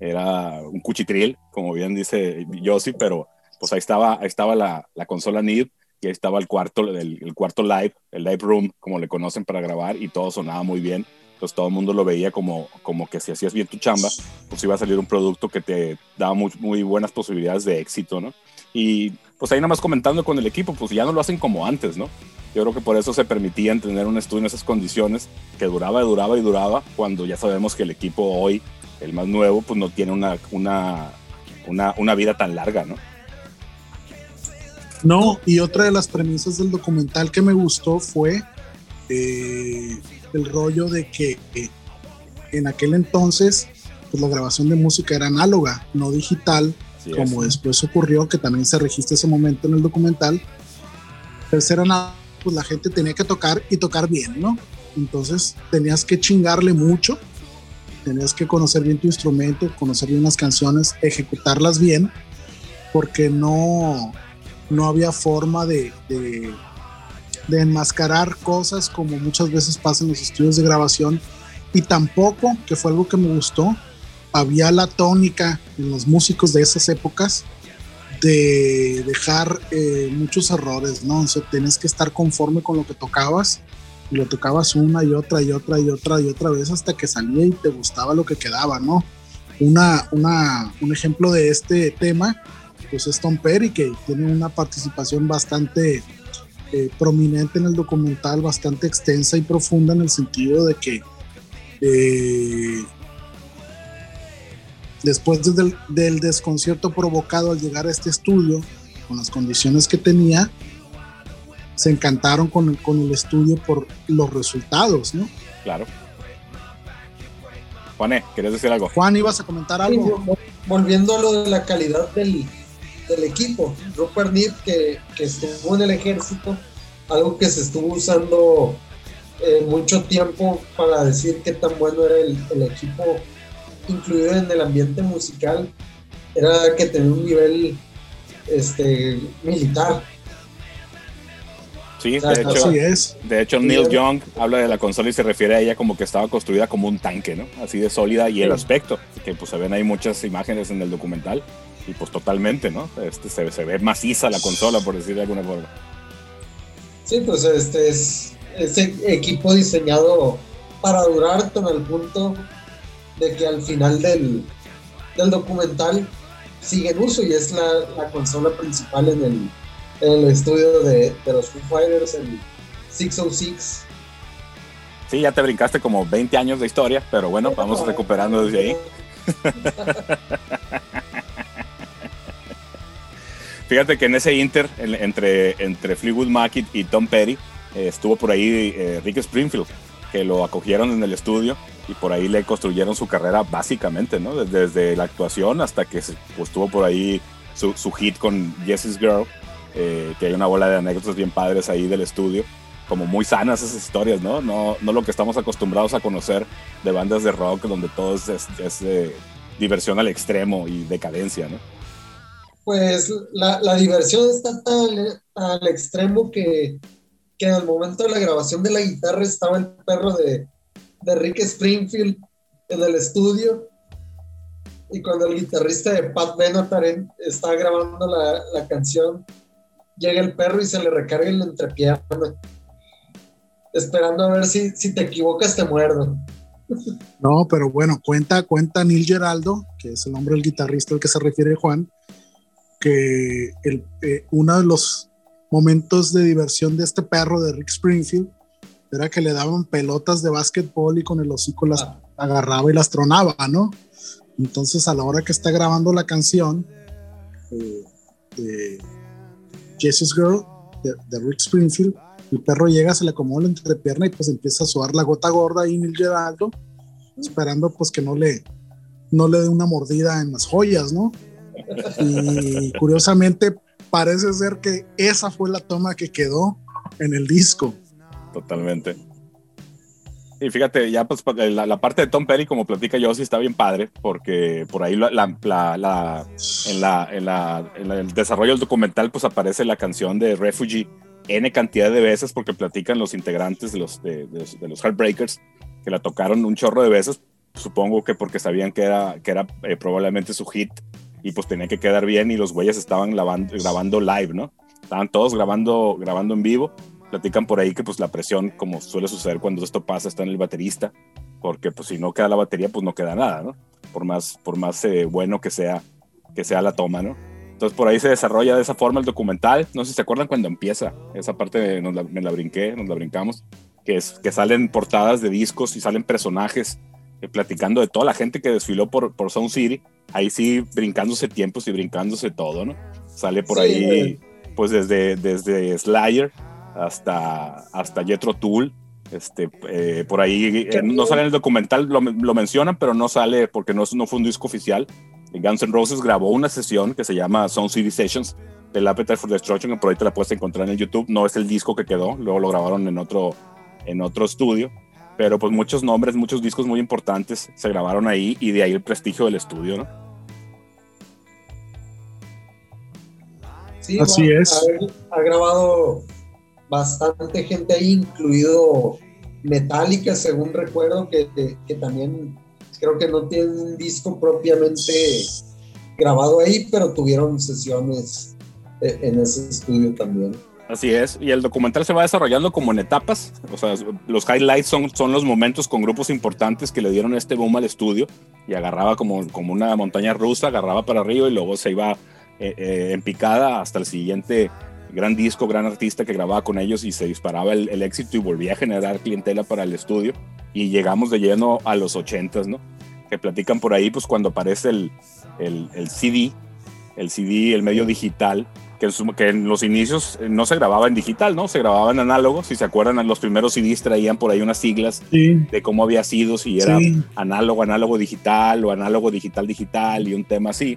era un cuchitril, como bien dice Yossi, pero pues ahí estaba, ahí estaba la, la consola NID ahí estaba el cuarto, el, el, cuarto live, el live room, como le conocen para grabar, y todo sonaba muy bien. Pues todo el mundo lo veía como, como que si hacías bien tu chamba, pues iba a salir un producto que te daba muy, muy buenas posibilidades de éxito, ¿no? Y pues ahí nada más comentando con el equipo, pues ya no lo hacen como antes, ¿no? Yo creo que por eso se permitían tener un estudio en esas condiciones que duraba duraba y duraba, cuando ya sabemos que el equipo hoy, el más nuevo, pues no tiene una, una, una, una vida tan larga, ¿no? No, y otra de las premisas del documental que me gustó fue eh, el rollo de que en aquel entonces, pues la grabación de música era análoga, no digital, como después ocurrió, que también se registra ese momento en el documental. Pues era nada, pues la gente tenía que tocar y tocar bien, ¿no? Entonces tenías que chingarle mucho, tenías que conocer bien tu instrumento, conocer bien las canciones, ejecutarlas bien, porque no, no había forma de, de, enmascarar cosas como muchas veces pasa en los estudios de grabación y tampoco, que fue algo que me gustó, había la tónica en los músicos de esas épocas de dejar eh, muchos errores, ¿no? O sea, tienes que estar conforme con lo que tocabas y lo tocabas una y otra y otra y otra y otra vez hasta que salía y te gustaba lo que quedaba, ¿no? Una, una, un ejemplo de este tema, pues es Tom Perry, que tiene una participación bastante eh, prominente en el documental, bastante extensa y profunda en el sentido de que eh, después del, del, desconcierto provocado al llegar a este estudio, con las condiciones que tenía, se encantaron con, con el estudio por los resultados, ¿no? Claro. Juané, ¿querías decir algo? Juan, ¿ibas a comentar algo? volviendo a lo de la calidad del, del equipo. Rupert Nip, que, que, estuvo en el ejército, algo que se estuvo usando eh, mucho tiempo para decir qué tan bueno era el, el, equipo incluido en el ambiente musical, era que tenía un nivel este, militar. Sí, de hecho, es. de hecho Neil Young habla de la consola y se refiere a ella como que estaba construida como un tanque, ¿no? Así de sólida y el aspecto, que pues se ven ahí muchas imágenes en el documental y pues totalmente, ¿no? Este, se, se ve maciza la consola, por decir de alguna forma. Sí, pues este es ese equipo diseñado para durar con el punto de que al final del, del documental sigue en uso y es la, la consola principal en el, en el estudio de, de, los Foo Fighters, el 606. Sí, ya te brincaste como 20 años de historia, pero bueno, vamos recuperando desde ahí. (laughs) Fíjate que en ese inter entre, entre Fleetwood Mac y Tom Petty eh, estuvo por ahí eh, Rick Springfield, que lo acogieron en el estudio y por ahí le construyeron su carrera básicamente, ¿no? Desde, la actuación hasta que pues, tuvo por ahí su, su hit con Jessie's Girl, eh, que hay una bola de anécdotas bien padres ahí del estudio, como muy sanas esas historias, ¿no? No, no lo que estamos acostumbrados a conocer de bandas de rock donde todo es, es, diversión al extremo y decadencia, ¿no? Pues la, la diversión está tan al extremo que que en el momento de la grabación de la guitarra estaba el perro de, de Rick Springfield en el estudio. Y cuando el guitarrista de Pat Benatar está grabando la, la, canción, llega el perro y se le recarga el entrepierna. Esperando a ver si, si te equivocas, te muerdo. No, pero bueno, cuenta, cuenta Neil Geraldo, que es el nombre del guitarrista al que se refiere Juan, que el, eh, uno de los momentos de diversión de este perro de Rick Springfield era que le daban pelotas de básquetbol y con el hocico las ah. agarraba y las tronaba, ¿no? Entonces a la hora que está grabando la canción eh, de Jesus Girl de, Rick Springfield, el perro llega, se le acomoda la entrepierna y pues empieza a sudar la gota gorda y Neil Geraldo, esperando pues que no le, no le dé una mordida en las joyas, ¿no? Y curiosamente parece ser que esa fue la toma que quedó en el disco. Totalmente. Y fíjate, ya pues la, parte de Tom Perry, como platica yo, sí está bien padre, porque por ahí la, la, en, en, el desarrollo del documental pues aparece la canción de Refugee N cantidad de veces, porque platican los integrantes de los, de, los Heartbreakers, que la tocaron un chorro de veces, supongo que porque sabían que era, que era eh, probablemente su hit y pues tenía que quedar bien y los güeyes estaban grabando live, ¿no? Estaban todos grabando, grabando en vivo. Platican por ahí que pues la presión, como suele suceder cuando esto pasa, está en el baterista, porque pues si no queda la batería, pues no queda nada, ¿no? Por más, por más eh, bueno que sea, que sea la toma, ¿no? Entonces por ahí se desarrolla de esa forma el documental. No sé si se acuerdan cuando empieza. Esa parte nos la, me la brinqué, nos la brincamos. Que, es, que salen portadas de discos y salen personajes eh, platicando de toda la gente que desfiló por, por Sound City ahí sí brincándose tiempos y brincándose todo, ¿no? Sale por ahí, pues desde, desde Slayer hasta, hasta Jethro Tull, Este, eh, por ahí eh, no sale en el documental, lo, lo, mencionan, pero no sale porque no, no fue un disco oficial. Guns N' Roses grabó una sesión que se llama Sound City Sessions del Appetite for Destruction, que por ahí te la puedes encontrar en el YouTube. No es el disco que quedó, luego lo grabaron en otro, en otro estudio. Pero pues muchos nombres, muchos discos muy importantes se grabaron ahí y de ahí el prestigio del estudio, ¿no? Sí, Así es. Ha, grabado bastante gente ahí, incluido Metallica, según recuerdo, que, que, también creo que no tiene un disco propiamente grabado ahí, pero tuvieron sesiones e, en ese estudio también. Así es, y el documental se va desarrollando como en etapas, o sea, los highlights son, son los momentos con grupos importantes que le dieron este boom al estudio y agarraba como, como una montaña rusa, agarraba para arriba y luego se iba eh, eh, en picada hasta el siguiente gran disco, gran artista que grababa con ellos y se disparaba el, éxito y volvía a generar clientela para el estudio. Y llegamos de lleno a los 80 ¿no? Que platican por ahí, pues cuando aparece el, el CD, el CD, el medio digital, que en, que en, los inicios no se grababa en digital, ¿no? Se grababa en análogo. Si se acuerdan, los primeros CDs traían por ahí unas siglas de cómo había sido, si era análogo, análogo digital o análogo digital digital y un tema así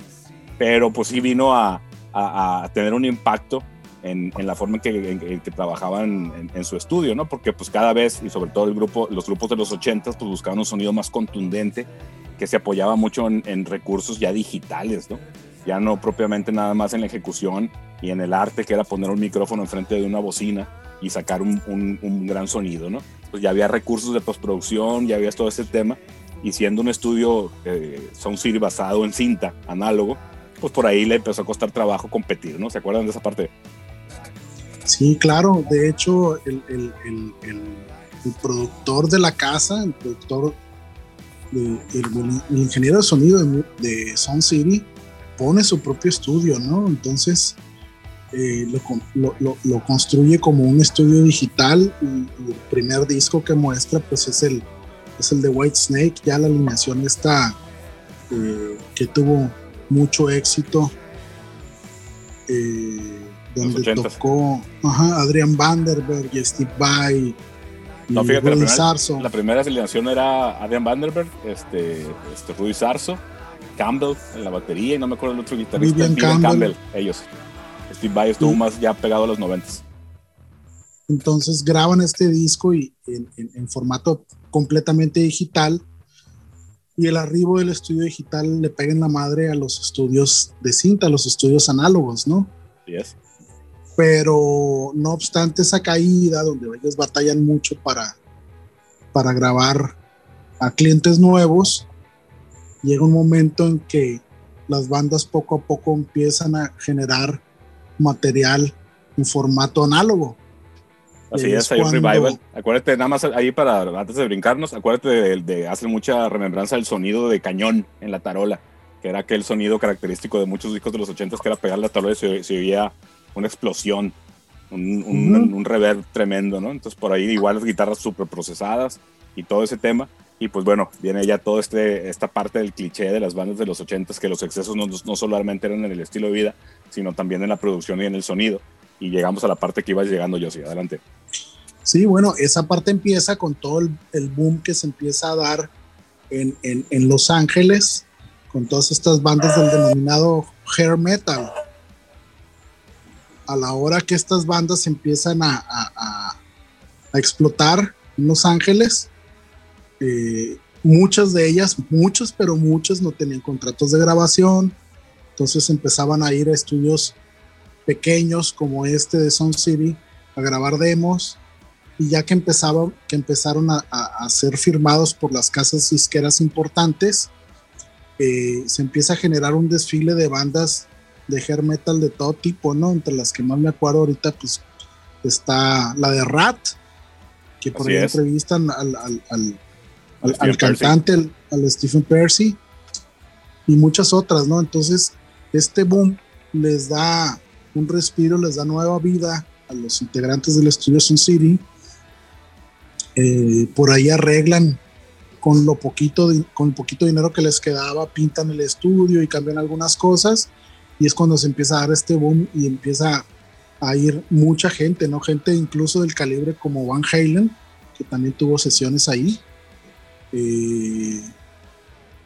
pero pues sí vino a, a, tener un impacto en, en, la forma en que, que trabajaban en, su estudio, ¿no? Porque pues cada vez, y sobre todo el grupo, los grupos de los 80 pues buscaban un sonido más contundente, que se apoyaba mucho en, recursos ya digitales, ¿no? Ya no propiamente nada más en la ejecución y en el arte, que era poner un micrófono enfrente de una bocina y sacar un, un, gran sonido, ¿no? Pues ya había recursos de postproducción, ya había todo ese tema, y siendo un estudio eh, Sound City basado en cinta, análogo, pues por ahí le empezó a costar trabajo competir, ¿no? ¿Se acuerdan de esa parte? Sí, claro. De hecho, el, el, el, el productor de la casa, el productor, el, ingeniero de sonido de, de Sound City, pone su propio estudio, ¿no? Entonces, eh, lo, lo, lo, construye como un estudio digital y, el primer disco que muestra pues es el, es el de White Snake, ya la alineación está eh, que tuvo mucho éxito. Eh, donde tocó Adrian Vanderberg y Steve Vai. No, fíjate, la primera, la primera alineación era Adrian Vanderberg, este, este Rudy Sarso, Campbell en la batería y no me acuerdo el otro guitarrista, Vivian Campbell. ellos. Steve Vai estuvo más ya pegado a los noventas. Entonces graban este disco y en formato completamente digital y el arribo del estudio digital le pega en la madre a los estudios de cinta, a los estudios análogos, ¿no? Yes. Pero no obstante esa caída, donde ellos batallan mucho para, para grabar a clientes nuevos, llega un momento en que las bandas poco a poco empiezan a generar material en formato análogo. Así es, hay un revival. Acuérdate, nada más ahí para, antes de brincarnos, acuérdate de, de, hacer mucha remembranza del sonido de cañón en la tarola, que era aquel sonido característico de muchos discos de los 80 que era pegar la tarola y se, oía una explosión, un, un, reverb tremendo, ¿no? Entonces por ahí igual las guitarras súper procesadas y todo ese tema. Y pues bueno, viene ya toda este, esta parte del cliché de las bandas de los 80 que los excesos no, no solamente eran en el estilo de vida, sino también en la producción y en el sonido y llegamos a la parte que iba llegando yo, sí, adelante. Sí, bueno, esa parte empieza con todo el, boom que se empieza a dar en, en, Los Ángeles, con todas estas bandas del denominado hair metal. A la hora que estas bandas empiezan a, a, a, explotar en Los Ángeles, eh, muchas de ellas, muchos, pero muchas no tenían contratos de grabación, entonces empezaban a ir a estudios pequeños como este de Sound City a grabar demos. Y ya que, empezaba, que empezaron a, a, ser firmados por las casas disqueras importantes, eh, se empieza a generar un desfile de bandas de hair metal de todo tipo, ¿no? Entre las que más me acuerdo ahorita, pues está la de Rat, que por ahí entrevistan al, al, al, al cantante, al Stephen Percy, y muchas otras, ¿no? Entonces, este boom les da un respiro, les da nueva vida a los integrantes del estudio Sun City. Eh, por ahí arreglan con lo poquito, con el poquito dinero que les quedaba, pintan el estudio y cambian algunas cosas. Y es cuando se empieza a dar este boom y empieza a ir mucha gente, ¿no? Gente incluso del calibre como Van Halen, que también tuvo sesiones ahí. Eh,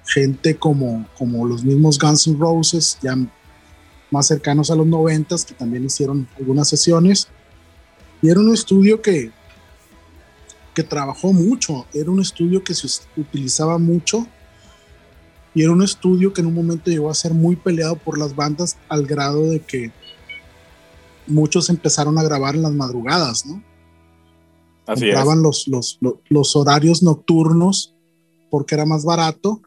gente como, como los mismos Guns N' Roses, ya más cercanos a los noventas, que también hicieron algunas sesiones. Y era un estudio que, que trabajó mucho, era un estudio que se utilizaba mucho y era un estudio que en un momento llegó a ser muy peleado por las bandas al grado de que muchos empezaron a grabar en las madrugadas, ¿no? Así Compraban Los, los, los, horarios nocturnos porque era más barato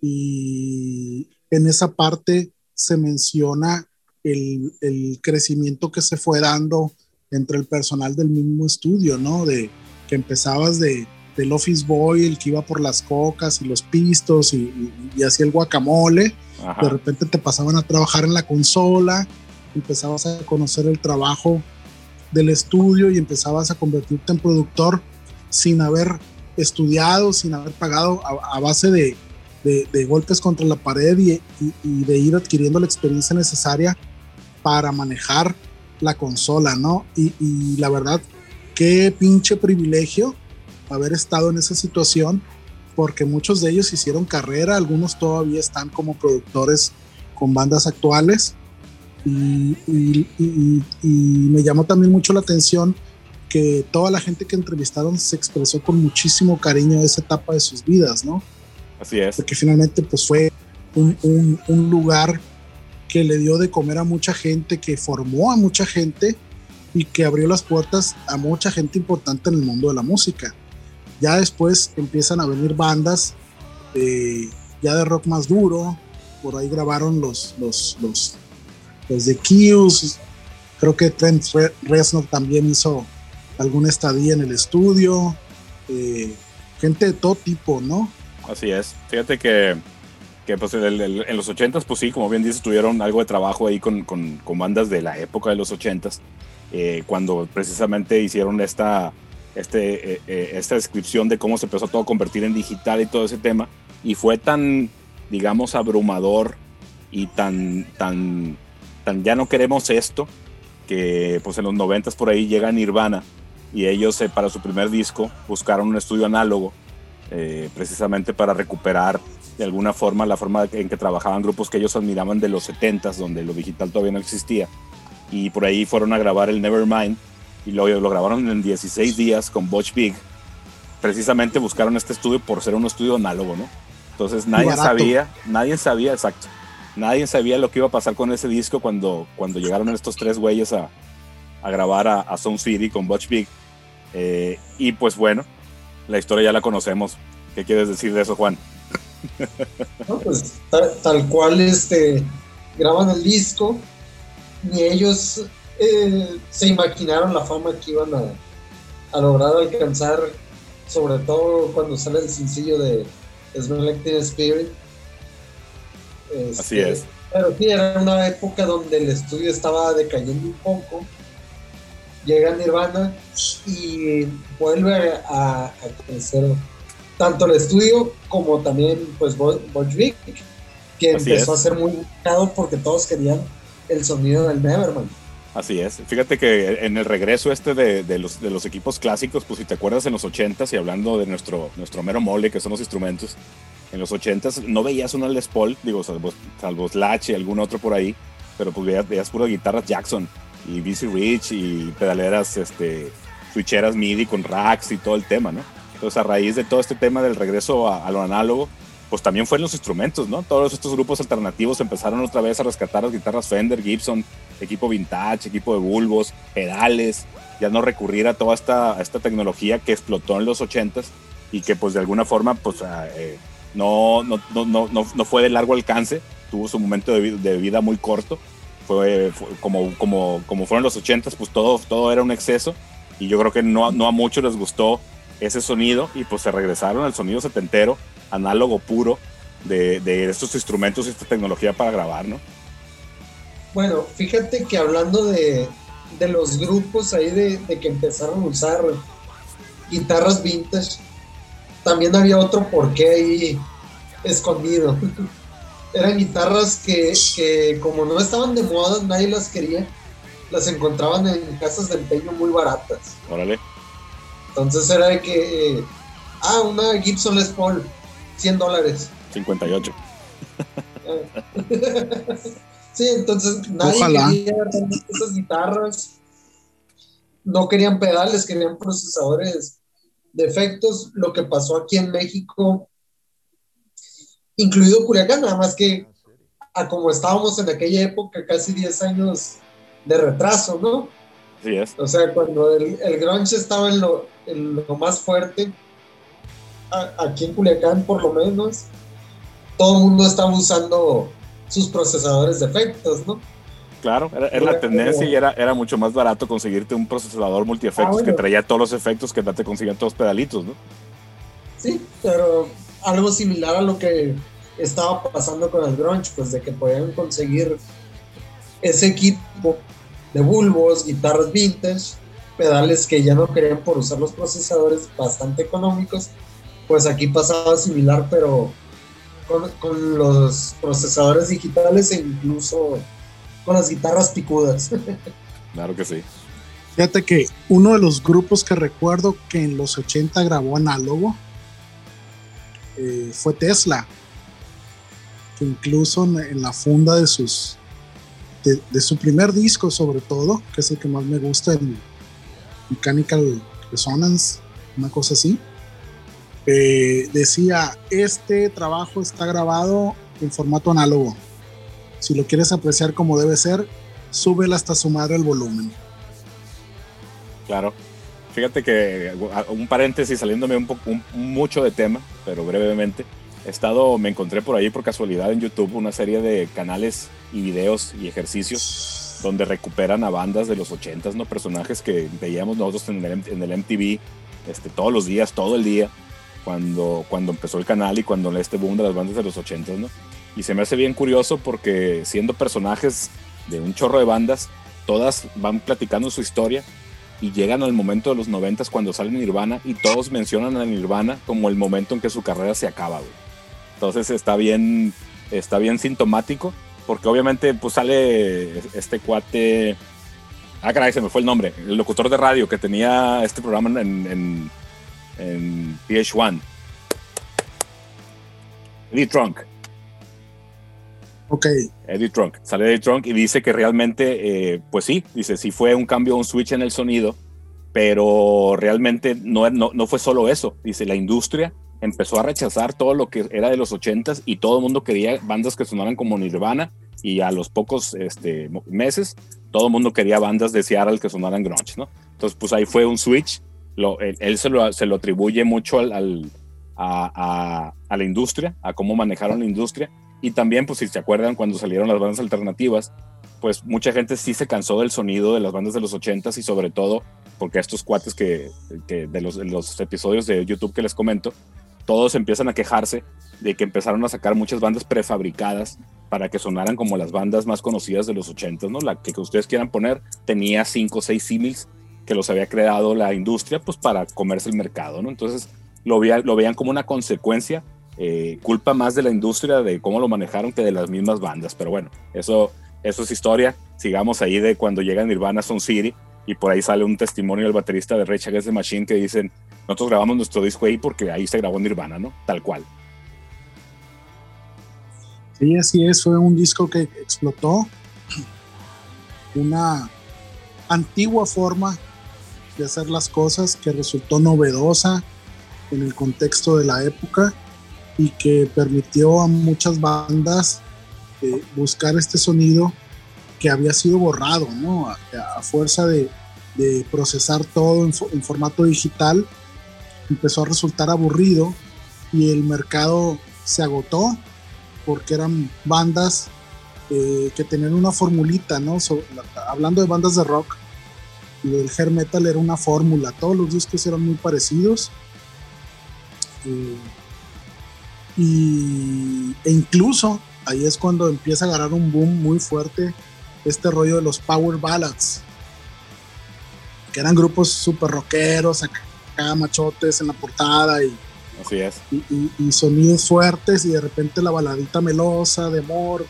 y en esa parte se menciona el, el, crecimiento que se fue dando entre el personal del mismo estudio, ¿no? De que empezabas de, del office boy, el que iba por las cocas y los pistos y, y, hacía el guacamole. De repente te pasaban a trabajar en la consola, empezabas a conocer el trabajo del estudio y empezabas a convertirte en productor sin haber estudiado, sin haber pagado a, base de, de, golpes contra la pared y, y, de ir adquiriendo la experiencia necesaria para manejar la consola, ¿no? Y, la verdad, qué pinche privilegio haber estado en esa situación, porque muchos de ellos hicieron carrera, algunos todavía están como productores con bandas actuales. Y, me llamó también mucho la atención que toda la gente que entrevistaron se expresó con muchísimo cariño de esa etapa de sus vidas, ¿no? Así es. Porque finalmente pues fue un, un, un lugar que le dio de comer a mucha gente, que formó a mucha gente y que abrió las puertas a mucha gente importante en el mundo de la música. Ya después empiezan a venir bandas ya de rock más duro, por ahí grabaron los, los, los, los de Kius, creo que Trent Reznor también hizo alguna estadía en el estudio, eh, gente de todo tipo, ¿no? Así es, fíjate que que pues en los 80s, pues sí, como bien dices, tuvieron algo de trabajo ahí con, con, con bandas de la época de los 80s, eh, cuando precisamente hicieron esta, este, eh, eh, esta descripción de cómo se empezó todo a convertir en digital y todo ese tema, y fue tan, digamos, abrumador y tan, tan, tan ya no queremos esto, que pues en los 90s por ahí llega Nirvana, y ellos para su primer disco buscaron un estudio análogo, precisamente para recuperar de alguna forma la forma en que trabajaban grupos que ellos admiraban de los 70s, donde lo digital todavía no existía. Y por ahí fueron a grabar el Nevermind y lo, lo grabaron en 16 días con Butch Big. Precisamente buscaron este estudio por ser un estudio análogo, ¿no? Entonces nadie sabía, nadie sabía, exacto, nadie sabía lo que iba a pasar con ese disco cuando, cuando llegaron estos tres güeyes a, a grabar a, a Sound City con Butch Big. Eh, y pues bueno, la historia ya la conocemos. ¿Qué quieres decir de eso, Juan? (laughs) pues tal, cual este, graban el disco, ni ellos eh, se imaginaron la fama que iban a, lograr alcanzar, sobre todo cuando sale el sencillo de Smell Like Spirit. Este, Así es. Pero sí, era una época donde el estudio estaba decayendo un poco. Llega Nirvana y vuelve a, a crecer tanto el estudio como también pues Bolshevik, que empezó a ser muy buscado porque todos querían el sonido del Neverman. Así es. Fíjate que en el regreso este de, los, de los equipos clásicos, pues si te acuerdas en los 80s y hablando de nuestro, nuestro mero mole, que son los instrumentos, en los 80s no veías una Les Paul, digo, salvo, salvo Slash y algún otro por ahí, pero pues veías, veías puro guitarras Jackson y BC Rich y pedaleras, este, switcheras MIDI con racks y todo el tema, ¿no? Entonces, a raíz de todo este tema del regreso a, lo análogo, pues también fueron los instrumentos, ¿no? Todos estos grupos alternativos empezaron otra vez a rescatar las guitarras Fender, Gibson, equipo vintage, equipo de bulbos, pedales, ya no recurrir a toda esta, esta tecnología que explotó en los 80s y que pues de alguna forma pues ah, eh, no, no, no, no, fue de largo alcance, tuvo su momento de, vida muy corto, fue, como, como, como fueron los 80s, pues todo, todo era un exceso y yo creo que no, no a muchos les gustó ese sonido y pues se regresaron al sonido setentero, análogo puro de, de estos instrumentos y esta tecnología para grabar, ¿no? Bueno, fíjate que hablando de, de los grupos ahí de, de, que empezaron a usar guitarras vintage, también había otro porqué ahí escondido. Eran guitarras que, que, como no estaban de moda, nadie las quería, las encontraban en casas de empeño muy baratas. Órale Entonces era de que, ah, una Gibson Les Paul, 100 dólares. 58. (laughs) sí, entonces nadie quería esas guitarras. No querían pedales, querían procesadores de efectos. Lo que pasó aquí en México, incluido Culiacán, nada más que a como estábamos en aquella época, casi 10 años de retraso, ¿no? Sí es. O sea, cuando el, el grunge estaba en lo, más fuerte, aquí en Culiacán por lo menos, todo el mundo estaba usando sus procesadores de efectos, ¿no? Claro, era, la tendencia y era, era mucho más barato conseguirte un procesador multiefectos ah, que traía todos los efectos que te conseguían todos pedalitos, ¿no? Sí, pero algo similar a lo que estaba pasando con el grunge, pues de que podían conseguir ese equipo de bulbos, guitarras vintage, pedales que ya no querían por usar los procesadores bastante económicos, pues aquí pasaba similar, pero con, los procesadores digitales e incluso con las guitarras picudas. (laughs) Claro que sí. Fíjate que uno de los grupos que recuerdo que en los 80 grabó análogo eh, fue Tesla, que incluso en la funda de sus de, su primer disco sobre todo, que es el que más me gusta, el Mechanical Resonance, una cosa así, eh, decía, este trabajo está grabado en formato análogo. Si lo quieres apreciar como debe ser, súbela hasta su madre el volumen. Claro. Fíjate que un paréntesis saliéndome un poco mucho de tema, pero brevemente. He estado, me encontré por ahí por casualidad en YouTube una serie de canales y videos y ejercicios donde recuperan a bandas de los 80s, ¿no? Personajes que veíamos nosotros en el, MTV este, todos los días, todo el día, cuando, cuando empezó el canal y cuando este boom de las bandas de los 80s, ¿no? Y se me hace bien curioso porque siendo personajes de un chorro de bandas, todas van platicando su historia y llegan al momento de los 90 cuando salen Nirvana y todos mencionan a Nirvana como el momento en que su carrera se acaba. Entonces está bien, está bien sintomático, porque obviamente pues sale este cuate, ah caray, se me fue el nombre, el locutor de radio que tenía este programa en, en, en PH1. Eddie Trunk. Ok. Eddie Trunk. Sale Eddie Trunk y dice que realmente, eh, pues sí, dice, sí fue un cambio, un switch en el sonido, pero realmente no, no, no fue solo eso. Dice, la industria empezó a rechazar todo lo que era de los ochentas y todo el mundo quería bandas que sonaran como Nirvana y a los pocos este, meses todo el mundo quería bandas de Seattle que sonaran grunge, ¿no? Entonces pues ahí fue un switch, él, se, lo, se, lo, atribuye mucho al, a, la industria, a cómo manejaron la industria y también pues si se acuerdan cuando salieron las bandas alternativas, pues mucha gente sí se cansó del sonido de las bandas de los ochentas y sobre todo porque estos cuates que, de, los, los episodios de YouTube que les comento, todos empiezan a quejarse de que empezaron a sacar muchas bandas prefabricadas para que sonaran como las bandas más conocidas de los 80, ¿no? La que, ustedes quieran poner tenía cinco o seis símiles que los había creado la industria pues para comerse el mercado, ¿no? Entonces lo veían como una consecuencia, eh, culpa más de la industria de cómo lo manejaron que de las mismas bandas, pero bueno, eso, eso es historia, sigamos ahí de cuando llega Nirvana Son City y por ahí sale un testimonio del baterista de Rage Against the Machine que dicen nosotros grabamos nuestro disco ahí porque ahí se grabó Nirvana, ¿no? Tal cual. Sí, así es, fue un disco que explotó una antigua forma de hacer las cosas que resultó novedosa en el contexto de la época y que permitió a muchas bandas eh, buscar este sonido que había sido borrado, ¿no? A, fuerza de, procesar todo en, formato digital, empezó a resultar aburrido y el mercado se agotó porque eran bandas eh, que tenían una formulita, ¿no? hablando de bandas de rock, el hair metal era una fórmula, todos los discos eran muy parecidos. Eh, y, e incluso ahí es cuando empieza a agarrar un boom muy fuerte este rollo de los power ballads, que eran grupos super rockeros, acá machotes en la portada y, Así es. Y, sonidos fuertes y de repente la baladita melosa de amor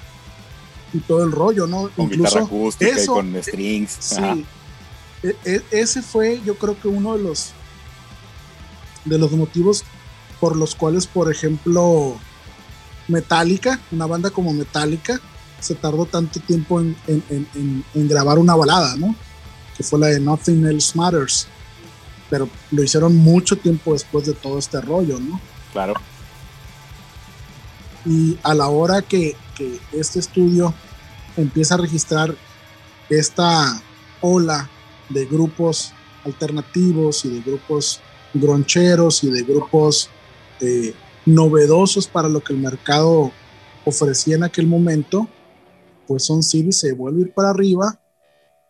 y todo el rollo, ¿no? Con Incluso guitarra acústica y con strings. Sí. E, e, ese fue, yo creo que uno de los de los motivos por los cuales, por ejemplo, Metallica, una banda como Metallica, se tardó tanto tiempo en, grabar una balada, ¿no? Que fue la de Nothing Else Matters. Pero lo hicieron mucho tiempo después de todo este rollo, ¿no? Claro. Y a la hora que, que este estudio empieza a registrar esta ola de grupos alternativos y de grupos groncheros y de grupos eh, novedosos para lo que el mercado ofrecía en aquel momento, pues Son City se vuelve a ir para arriba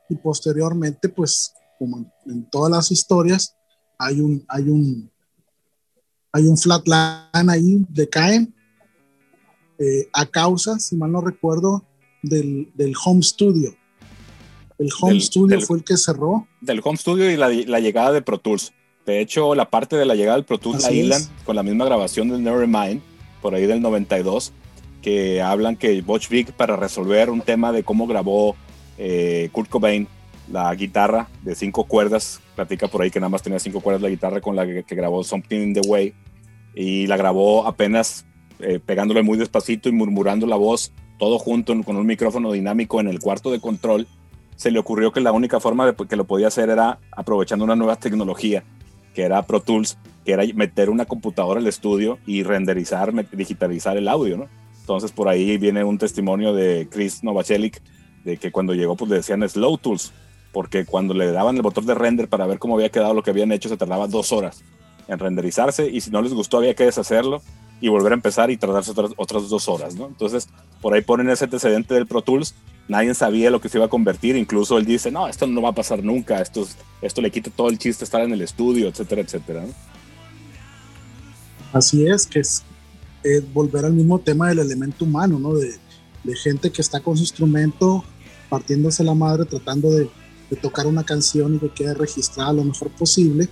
y posteriormente, pues como en, todas las historias, hay un, hay un, hay un flatline ahí, decaen eh, a causa, si mal no recuerdo, del, del home studio. El home studio fue el que cerró. Del home studio y la, la llegada de Pro Tools. De hecho, la parte de la llegada del Pro Tools la hilan con la misma grabación del Nevermind, por ahí del 92, que hablan que Butch Vig, para resolver un tema de cómo grabó eh, Kurt Cobain la guitarra de cinco cuerdas, platica por ahí que nada más tenía cinco cuerdas la guitarra con la que, grabó Something in the Way, y la grabó apenas eh, pegándole muy despacito y murmurando la voz, todo junto con un micrófono dinámico en el cuarto de control. Se le ocurrió que la única forma de que lo podía hacer era aprovechando una nueva tecnología que era Pro Tools, que era meter una computadora al estudio y renderizar, digitalizar el audio. Entonces por ahí viene un testimonio de Chris Novachelic de que cuando llegó pues le decían Slow Tools, porque cuando le daban el botón de render para ver cómo había quedado lo que habían hecho se tardaba dos horas en renderizarse y si no les gustó había que deshacerlo y volver a empezar y tardarse otras, dos horas. Entonces por ahí ponen ese antecedente del Pro Tools nadie sabía lo que se iba a convertir, incluso él dice, no, esto no va a pasar nunca, esto, esto le quita todo el chiste estar en el estudio, etcétera, etcétera. Así es, que es, volver al mismo tema del elemento humano, ¿no? De, gente que está con su instrumento partiéndose la madre tratando de, tocar una canción y que quede registrada lo mejor posible.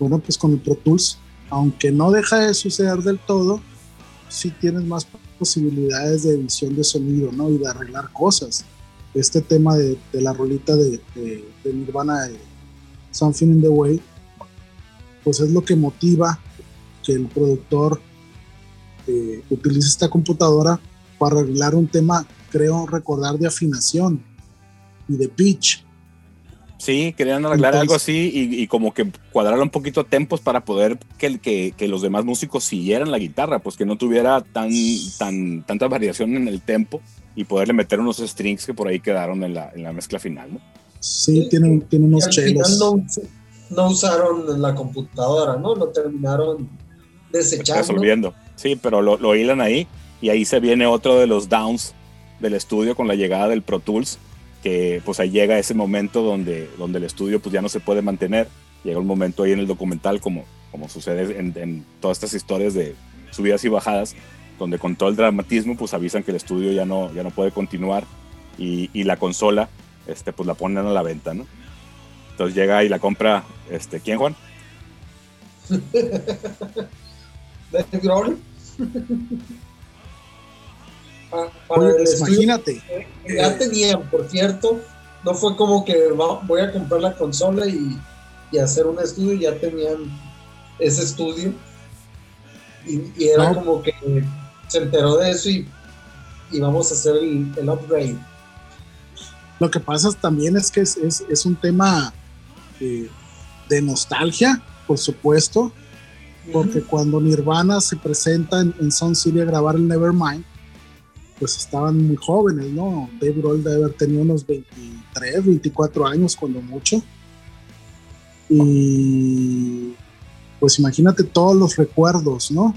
Bueno, pues con el Pro Tools, aunque no deja de suceder del todo, sí tienes más posibilidades de edición de sonido, ¿no? Y de arreglar cosas. Este tema de, la rolita de, Nirvana, de Something in the Way, pues es lo que motiva que el productor eh, utilice esta computadora para arreglar un tema, creo recordar, de afinación y de pitch. Sí, querían arreglar algo así y, como que cuadrar un poquito a tempos para poder que, que, que, los demás músicos siguieran la guitarra, pues que no tuviera tan, tan, tanta variación en el tempo y poderle meter unos strings que por ahí quedaron en la, en la mezcla final, ¿no? Sí, tiene, tiene unos chelos. No, no, usaron la computadora, ¿no? Lo terminaron desechando. Resolviendo, sí, pero lo, lo hilan ahí y ahí se viene otro de los downs del estudio con la llegada del Pro Tools que pues ahí llega ese momento donde, donde el estudio pues ya no se puede mantener. Llega un momento ahí en el documental, como, como sucede en, todas estas historias de subidas y bajadas, donde con todo el dramatismo pues avisan que el estudio ya no, ya no puede continuar y, y la consola este, pues la ponen a la venta, ¿no? Entonces llega y la compra, este, ¿quién Juan? (laughs) (laughs) Pues, imagínate. Ya tenían, por cierto, no fue como que voy a comprar la consola y, hacer un estudio, ya tenían ese estudio. Y, era como que se enteró de eso y, vamos a hacer el, upgrade. Lo que pasa también es que es, un tema eh, de nostalgia, por supuesto, porque cuando Nirvana se presenta en, en Sun City a grabar el Nevermind, pues estaban muy jóvenes, ¿no? Dave Grohl debe haber tenido unos 23, 24 años cuando mucho. Y pues imagínate todos los recuerdos, ¿no?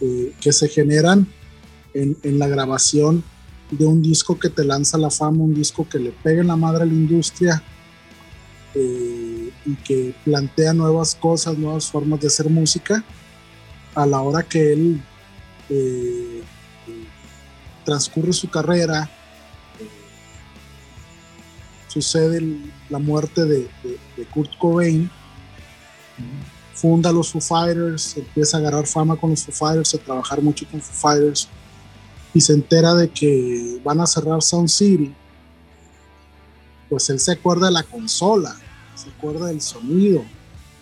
Eh, que se generan en, la grabación de un disco que te lanza la fama, un disco que le pega en la madre a la industria eh, y que plantea nuevas cosas, nuevas formas de hacer música, a la hora que él eh, transcurre su carrera, sucede la muerte de, Kurt Cobain, funda los Foo Fighters, empieza a agarrar fama con los Foo Fighters, a trabajar mucho con Foo Fighters, y se entera de que van a cerrar Sound City, pues él se acuerda de la consola, se acuerda del sonido,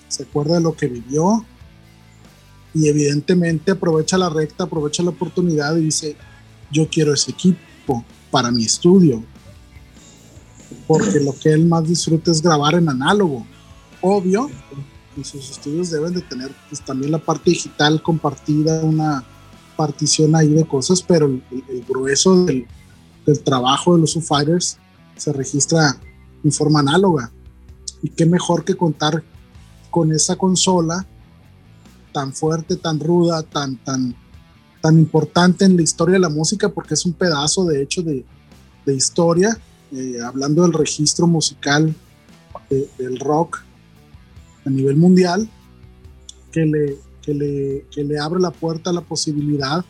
se acuerda de lo que vivió y evidentemente aprovecha la recta, aprovecha la oportunidad y dice, yo quiero ese equipo para mi estudio, porque lo que él más disfruta es grabar en análogo. Obvio, y sus estudios deben de tener pues, también la parte digital compartida, una partición ahí de cosas, pero el, grueso del, del, trabajo de los Foo Fighters se registra en forma análoga. Y qué mejor que contar con esa consola tan fuerte, tan ruda, tan, tan, tan importante en la historia de la música, porque es un pedazo de hecho de, de historia, eh, hablando del registro musical del rock a nivel mundial, que le, que le, que le abre la puerta a la posibilidad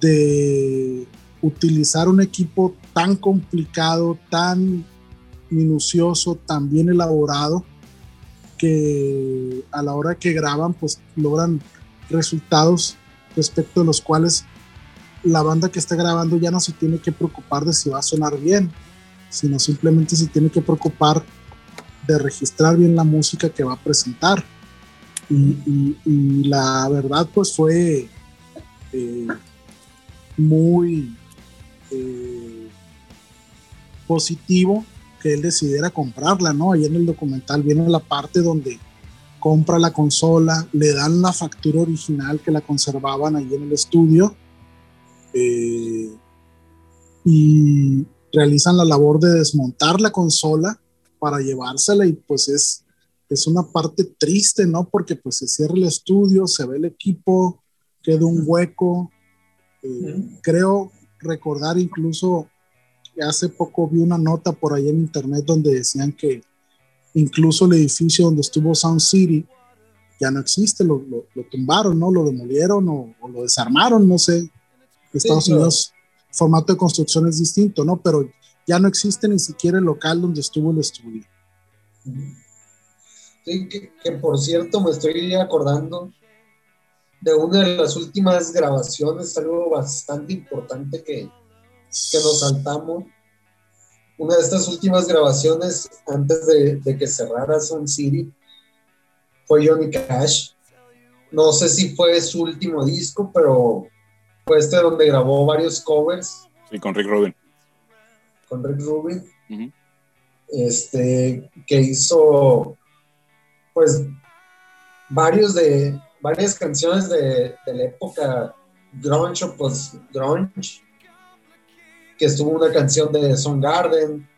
de utilizar un equipo tan complicado, tan minucioso, tan bien elaborado, que a la hora que graban, pues logran resultados respecto de los cuales la banda que está grabando ya no se tiene que preocupar de si va a sonar bien, sino simplemente se tiene que preocupar de registrar bien la música que va a presentar. Y, la verdad, pues fue eh, muy eh, positivo que él decidiera comprarla, ¿no? Ahí en el documental viene la parte donde compra la consola, le dan la factura original que la conservaban ahí en el estudio eh, y realizan la labor de desmontar la consola para llevársela y pues es, es una parte triste, ¿no? Porque pues se cierra el estudio, se ve el equipo, queda un hueco. Eh, creo recordar incluso hace poco vi una nota por ahí en internet donde decían que incluso el edificio donde estuvo Sound City ya no existe, lo, lo, tumbaron, ¿no? Lo demolieron o, lo desarmaron, no sé. Estados Unidos, formato de construcción es distinto, ¿no? Pero ya no existe ni siquiera el local donde estuvo el estudio. Sí, que, que por cierto me estoy acordando de una de las últimas grabaciones, algo bastante importante que, que nos saltamos. Una de estas últimas grabaciones antes de, que cerrara Sun City fue Johnny Cash. No sé si fue su último disco, pero fue este donde grabó varios covers. Sí, con Rick Rubin. Con Rick Rubin. Este, que hizo, pues, varios de, varias canciones de, de la época grunge o post-grunge que estuvo una canción de Garden,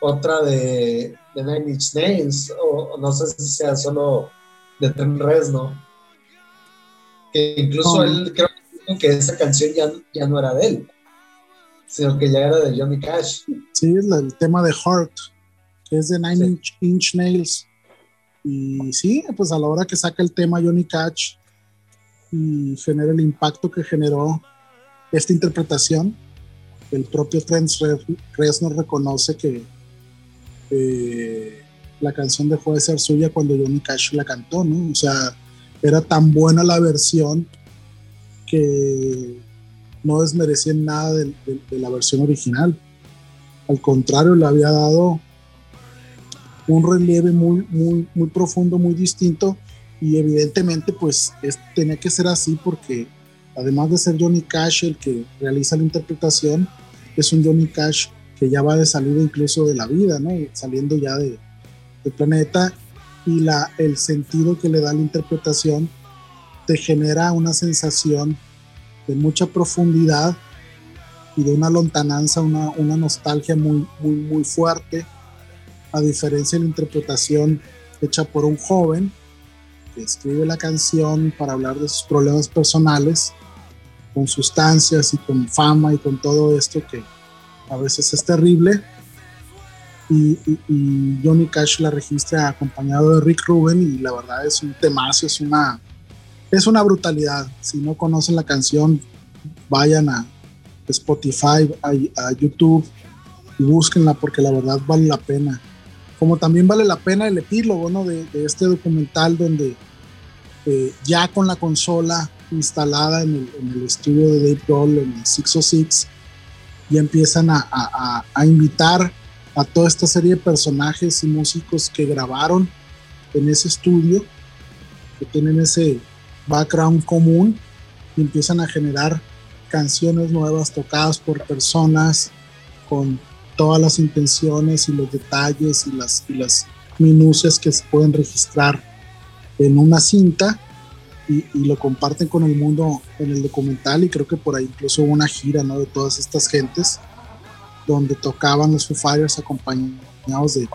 otra de, de Nine Inch Nails, o, no sé si sea solo de Ten ¿no? Que incluso él creo que esa canción ya, ya no era de él, sino que ya era de Johnny Cash. Sí, es el tema de Heart, que es de Nine Inch, Nails. Y sí, pues a la hora que saca el tema Johnny Cash y genera el impacto que generó esta interpretación, el propio Trent Reznor reconoce que la canción dejó de ser suya cuando Johnny Cash la cantó, ¿no? O sea, era tan buena la versión que no desmerecía nada de, la versión original. Al contrario, le había dado un relieve muy, muy, muy profundo, muy distinto y evidentemente pues tenía que ser así porque además de ser Johnny Cash el que realiza la interpretación, es un Johnny Cash que ya va de salida incluso de la vida. Saliendo ya de, del planeta y la, el sentido que le da la interpretación te genera una sensación de mucha profundidad y de una lontananza, una, una nostalgia muy, muy, muy fuerte, a diferencia de la interpretación hecha por un joven que escribe la canción para hablar de sus problemas personales, con sustancias y con fama y con todo esto que, a veces es terrible. Y, Johnny Cash la registra acompañado de Rick Rubin y la verdad es un temazo, es una, es una brutalidad. Si no conocen la canción, vayan a Spotify, a, YouTube y búsquenla porque la verdad vale la pena. Como también vale la pena el epílogo ¿no? de, este documental donde eh, ya con la consola instalada en el, en el estudio de Dave Grohl en el 606 y empiezan a, invitar a toda esta serie de personajes y músicos que grabaron en ese estudio, que tienen ese background común y empiezan a generar canciones nuevas tocadas por personas con todas las intenciones y los detalles y las, y las minucias que se pueden registrar en una cinta y, lo comparten con el mundo en el documental y creo que por ahí incluso hubo una gira ¿no? de todas estas gentes donde tocaban los Foo Fighters acompañados de,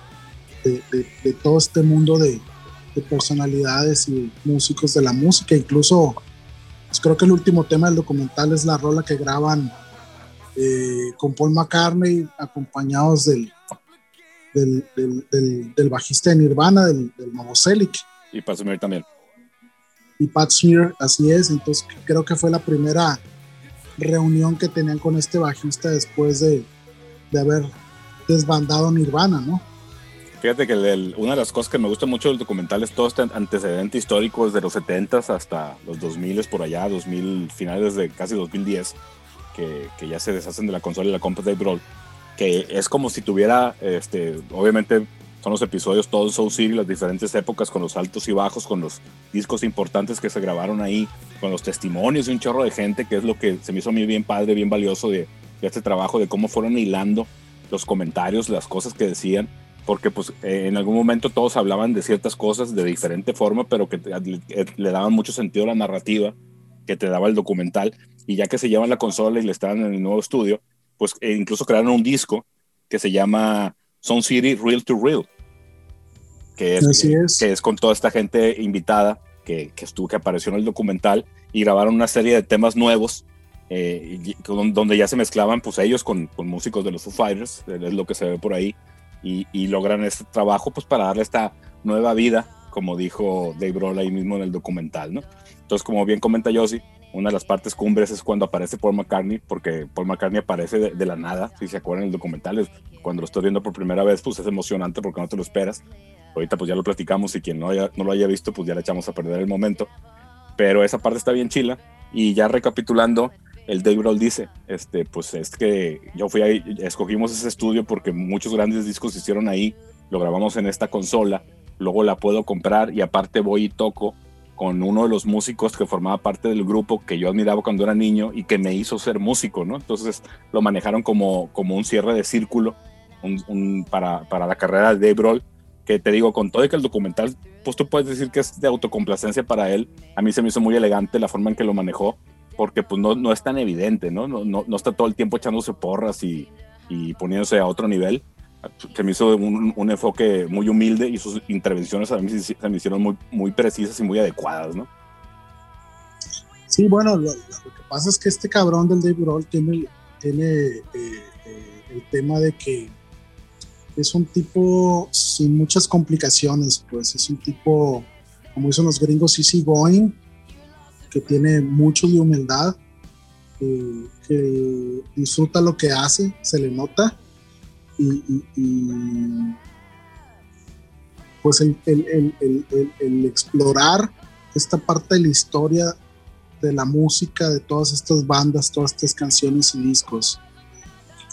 de, todo este mundo de, personalidades y músicos de la música. Incluso pues creo que el último tema del documental es la rola que graban eh, con Paul McCartney acompañados del, del, bajista de Nirvana, del, del Novoselic. Y Pat Smear también. Y Pat Smear, así es. Entonces creo que fue la primera reunión que tenían con este bajista después de, de haber desbandado Nirvana, ¿no? Fíjate que una de las cosas que me gusta mucho del documental es todo este antecedente histórico desde los 70 hasta los 2000 por allá, 2000, finales de casi 2010, que, que ya se deshacen de la consola y la compa de Brawl, que es como si tuviera, este, obviamente son los episodios todos Soul City, las diferentes épocas con los altos y bajos, con los discos importantes que se grabaron ahí, con los testimonios de un chorro de gente, que es lo que se me hizo a mí bien padre, bien valioso de, de este trabajo, de cómo fueron hilando los comentarios, las cosas que decían porque pues eh, en algún momento todos hablaban de ciertas cosas de diferente forma, pero que eh, le, daban mucho sentido a la narrativa que te daba el documental. Y ya que se llevan la consola y le estaban en el nuevo estudio, pues eh, incluso crearon un disco que se llama Sound City Real to Real, que es, que, es. con toda esta gente invitada que, que, estuvo, que apareció en el documental y grabaron una serie de temas nuevos. donde ya se mezclaban pues ellos con, con músicos de los Foo Fighters, es lo que se ve por ahí, y, logran este trabajo pues para darle esta nueva vida, como dijo Dave Grohl ahí mismo en el documental, ¿no? Entonces, como bien comenta Josie, una de las partes cumbres es cuando aparece Paul McCartney, porque Paul McCartney aparece de, la nada, si se acuerdan en el documental, cuando lo estoy viendo por primera vez, pues es emocionante porque no te lo esperas. Ahorita pues ya lo platicamos y quien no, no lo haya visto, pues ya le echamos a perder el momento. Pero esa parte está bien chila. Y ya recapitulando, el Dave Grohl dice, este, pues es que yo fui ahí, escogimos ese estudio porque muchos grandes discos se hicieron ahí, lo grabamos en esta consola, luego la puedo comprar y aparte voy y toco con uno de los músicos que formaba parte del grupo que yo admiraba cuando era niño y que me hizo ser músico, ¿no? Entonces lo manejaron como, como un cierre de círculo un, para, para, la carrera de Dave que te digo, con todo y que el documental, pues tú puedes decir que es de autocomplacencia para él, a mí se me hizo muy elegante la forma en que lo manejó, porque pues no, no es tan evidente, ¿no? No, no, no está todo el tiempo echándose porras y, y poniéndose a otro nivel. Se me hizo un, un, enfoque muy humilde y sus intervenciones a mí se, me hicieron muy, muy precisas y muy adecuadas, ¿no? Sí, bueno, lo, que pasa es que este cabrón del Dave Grohl tiene, tiene eh, eh, el tema de que es un tipo sin muchas complicaciones, pues es un tipo, como dicen los gringos, easy going, que tiene mucho de humildad, que disfruta lo que hace, se le nota. Y, pues el, explorar esta parte de la historia de la música, de todas estas bandas, todas estas canciones y discos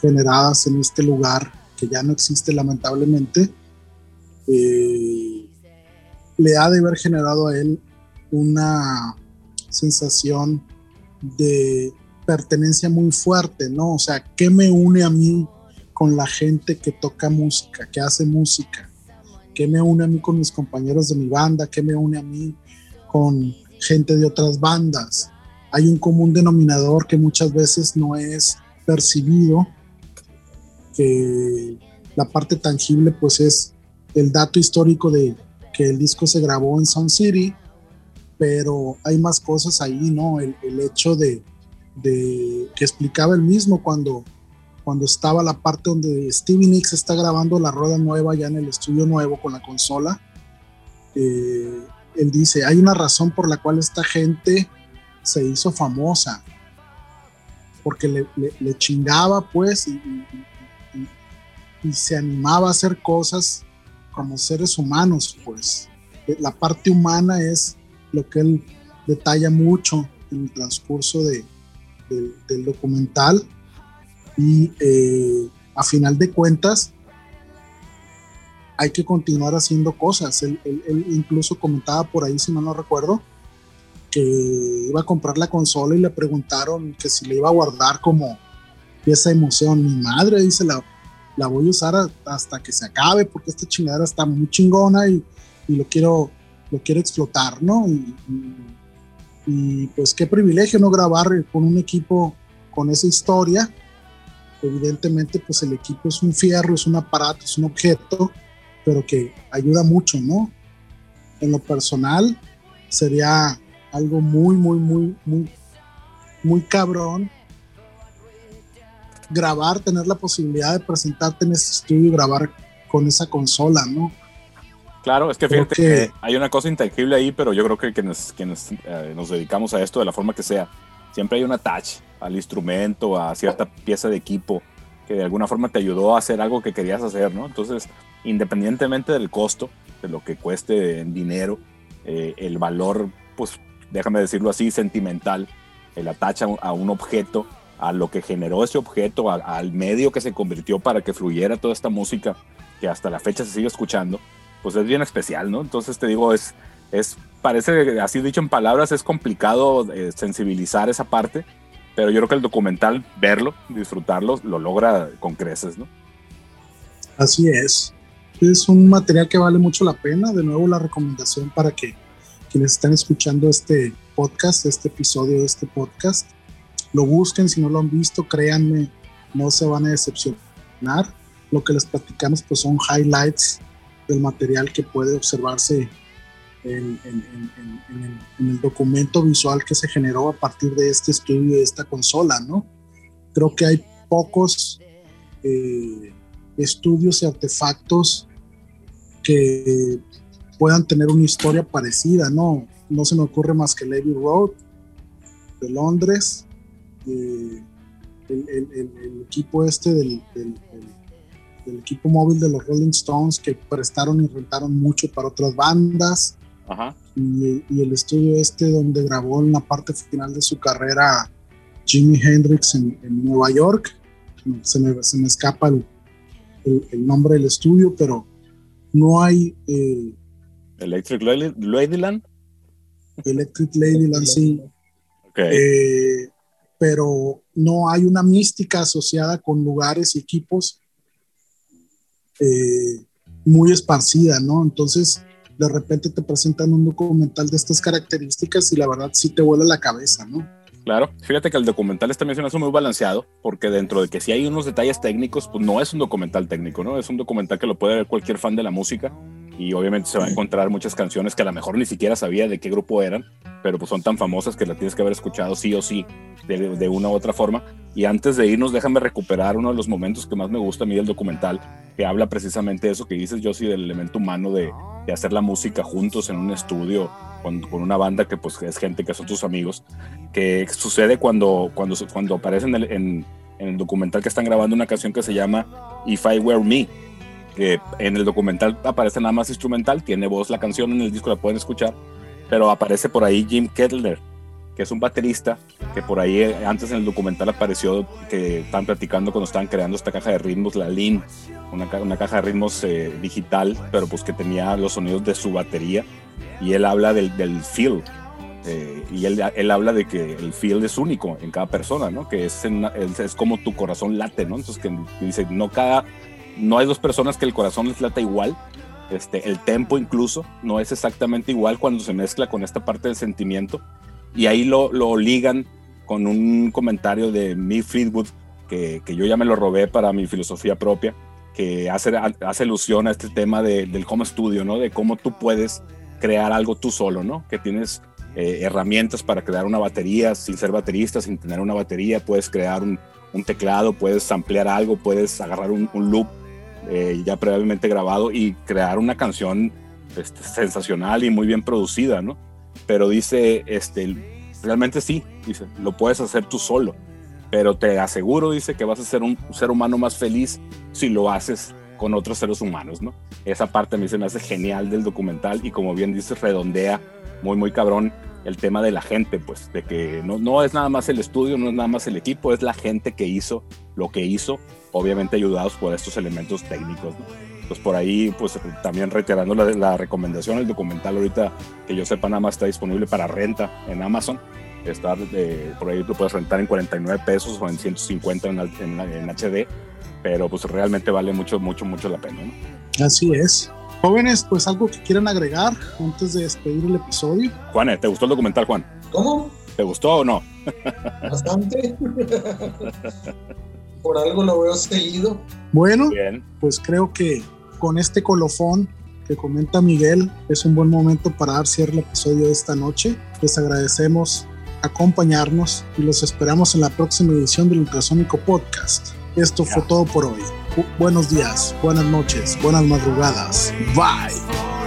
generadas en este lugar que ya no existe lamentablemente, eh, le ha de haber generado a él una sensación de pertenencia muy fuerte, ¿no? O sea, ¿qué me une a mí con la gente que toca música, que hace música? ¿Qué me une a mí con mis compañeros de mi banda? ¿Qué me une a mí con gente de otras bandas? Hay un común denominador que muchas veces no es percibido, que la parte tangible pues es el dato histórico de que el disco se grabó en Sound City, pero hay más cosas ahí, ¿no? El, hecho de, que explicaba el mismo cuando, cuando estaba la parte donde Stevie Nicks está grabando la rueda nueva ya en el estudio nuevo con la consola. Eh, él dice, hay una razón por la cual esta gente se hizo famosa, porque le, chingaba pues y, y, se animaba a hacer cosas como seres humanos pues. La parte humana es lo que él detalla mucho en el transcurso de, del documental y eh, a final de cuentas hay que continuar haciendo cosas. Él, incluso comentaba por ahí, si mal no recuerdo, que iba a comprar la consola y le preguntaron que si le iba a guardar como pieza de emoción. Mi madre dice, la, la voy a usar hasta que se acabe porque esta chingadera está muy chingona y, y lo quiero lo quiero explotar, ¿no? Y, y, pues qué privilegio no grabar con un equipo con esa historia. Evidentemente, pues el equipo es un fierro, es un aparato, es un objeto, pero que ayuda mucho, ¿no? En lo personal, sería algo muy, muy, muy, muy, muy cabrón grabar, tener la posibilidad de presentarte en este estudio y grabar con esa consola, ¿no? Claro, es que fíjate que, hay una cosa intangible ahí, pero yo creo que quienes, quienes eh, nos dedicamos a esto de la forma que sea, siempre hay un attach al instrumento, a cierta pieza de equipo que de alguna forma te ayudó a hacer algo que querías hacer, ¿no? Entonces, independientemente del costo, de lo que cueste en dinero, eh, el valor, pues déjame decirlo así, sentimental, el attach a un, objeto, a lo que generó ese objeto, al medio que se convirtió para que fluyera toda esta música que hasta la fecha se sigue escuchando, pues es bien especial, ¿no? Entonces te digo, es, es parece, así dicho en palabras, es complicado eh, sensibilizar esa parte, pero yo creo que el documental, verlo, disfrutarlo, lo logra con creces, ¿no? Así es. Es un material que vale mucho la pena. De nuevo, la recomendación para que quienes están escuchando este podcast, este episodio de este podcast, lo busquen. Si no lo han visto, créanme, no se van a decepcionar. Lo que les platicamos pues son highlights del material que puede observarse en, el, documento visual que se generó a partir de este estudio de esta consola, ¿no? Creo que hay pocos eh, estudios y artefactos que puedan tener una historia parecida, ¿no? No se me ocurre más que Levy Road de Londres, el, equipo este del equipo móvil de los Rolling Stones que prestaron y rentaron mucho para otras bandas. Y, el estudio este donde grabó en la parte final de su carrera Jimi Hendrix en, Nueva York. Se me, se me escapa el, el, nombre del estudio, pero no hay... Eh, Electric Ladyland. Electric Ladyland, sí. Eh, pero no hay una mística asociada con lugares y equipos eh, muy esparcida, ¿no? Entonces, de repente te presentan un documental de estas características y la verdad sí te vuela la cabeza, ¿no? Claro, fíjate que el documental está mencionado muy balanceado, porque dentro de que si hay unos detalles técnicos, pues no es un documental técnico, ¿no? Es un documental que lo puede ver cualquier fan de la música y obviamente se va a encontrar muchas canciones que a lo mejor ni siquiera sabía de qué grupo eran, pero pues son tan famosas que la tienes que haber escuchado sí o sí de, de, una u otra forma. Y antes de irnos, déjame recuperar uno de los momentos que más me gusta a mí del documental, que habla precisamente de eso que dices, yo sí, del elemento humano de, de hacer la música juntos en un estudio con, con, una banda que pues es gente que son tus amigos, que sucede cuando, cuando, cuando aparecen en, en, en el documental que están grabando una canción que se llama If I Were Me que en el documental aparece nada más instrumental, tiene voz la canción, en el disco la pueden escuchar, pero aparece por ahí Jim Kettler, que es un baterista, que por ahí eh, antes en el documental apareció que están platicando cuando estaban creando esta caja de ritmos, la Lean, una, una caja de ritmos eh, digital, pero pues que tenía los sonidos de su batería, y él habla del, del feel, eh, y él, él, habla de que el feel es único en cada persona, ¿no? Que es, es como tu corazón late, ¿no? Entonces que dice, no cada no hay dos personas que el corazón les lata igual. Este, el tempo incluso no es exactamente igual cuando se mezcla con esta parte del sentimiento. Y ahí lo, lo ligan con un comentario de Mick Fleetwood, que, que, yo ya me lo robé para mi filosofía propia, que hace, hace alusión a este tema del home studio, ¿no? De cómo tú puedes crear algo tú solo, ¿no? Que tienes eh, herramientas para crear una batería sin ser baterista, sin tener una batería, puedes crear un, un teclado, puedes ampliar algo, puedes agarrar un, un loop eh, ya previamente grabado y crear una canción este, sensacional y muy bien producida, ¿no? Pero dice, este, realmente sí, dice, lo puedes hacer tú solo, pero te aseguro, dice, que vas a ser un ser humano más feliz si lo haces con otros seres humanos, ¿no? Esa parte a mí se me hace genial del documental y como bien dice, redondea muy, muy cabrón el tema de la gente, pues, de que no, no es nada más el estudio, no es nada más el equipo, es la gente que hizo lo que hizo obviamente ayudados por estos elementos técnicos. ¿no? pues por ahí, pues también reiterando la, la recomendación, el documental ahorita que yo sepa nada más está disponible para renta en Amazon. Está, eh, por ahí lo puedes rentar en 49 pesos o en 150 en, en, en, HD, pero pues realmente vale mucho, mucho, mucho la pena. ¿no? Así es. Jóvenes, pues algo que quieran agregar antes de despedir el episodio. Juan, ¿te gustó el documental, Juan? ¿Cómo? ¿Te gustó o no? Bastante. (laughs) Por algo lo veo seguido. Bueno, Bien. pues creo que con este colofón que comenta Miguel, es un buen momento para dar cierre al episodio de esta noche. Les agradecemos acompañarnos y los esperamos en la próxima edición del Ultrasónico Podcast. Esto fue todo por hoy. buenos días, buenas noches, buenas madrugadas. Bye.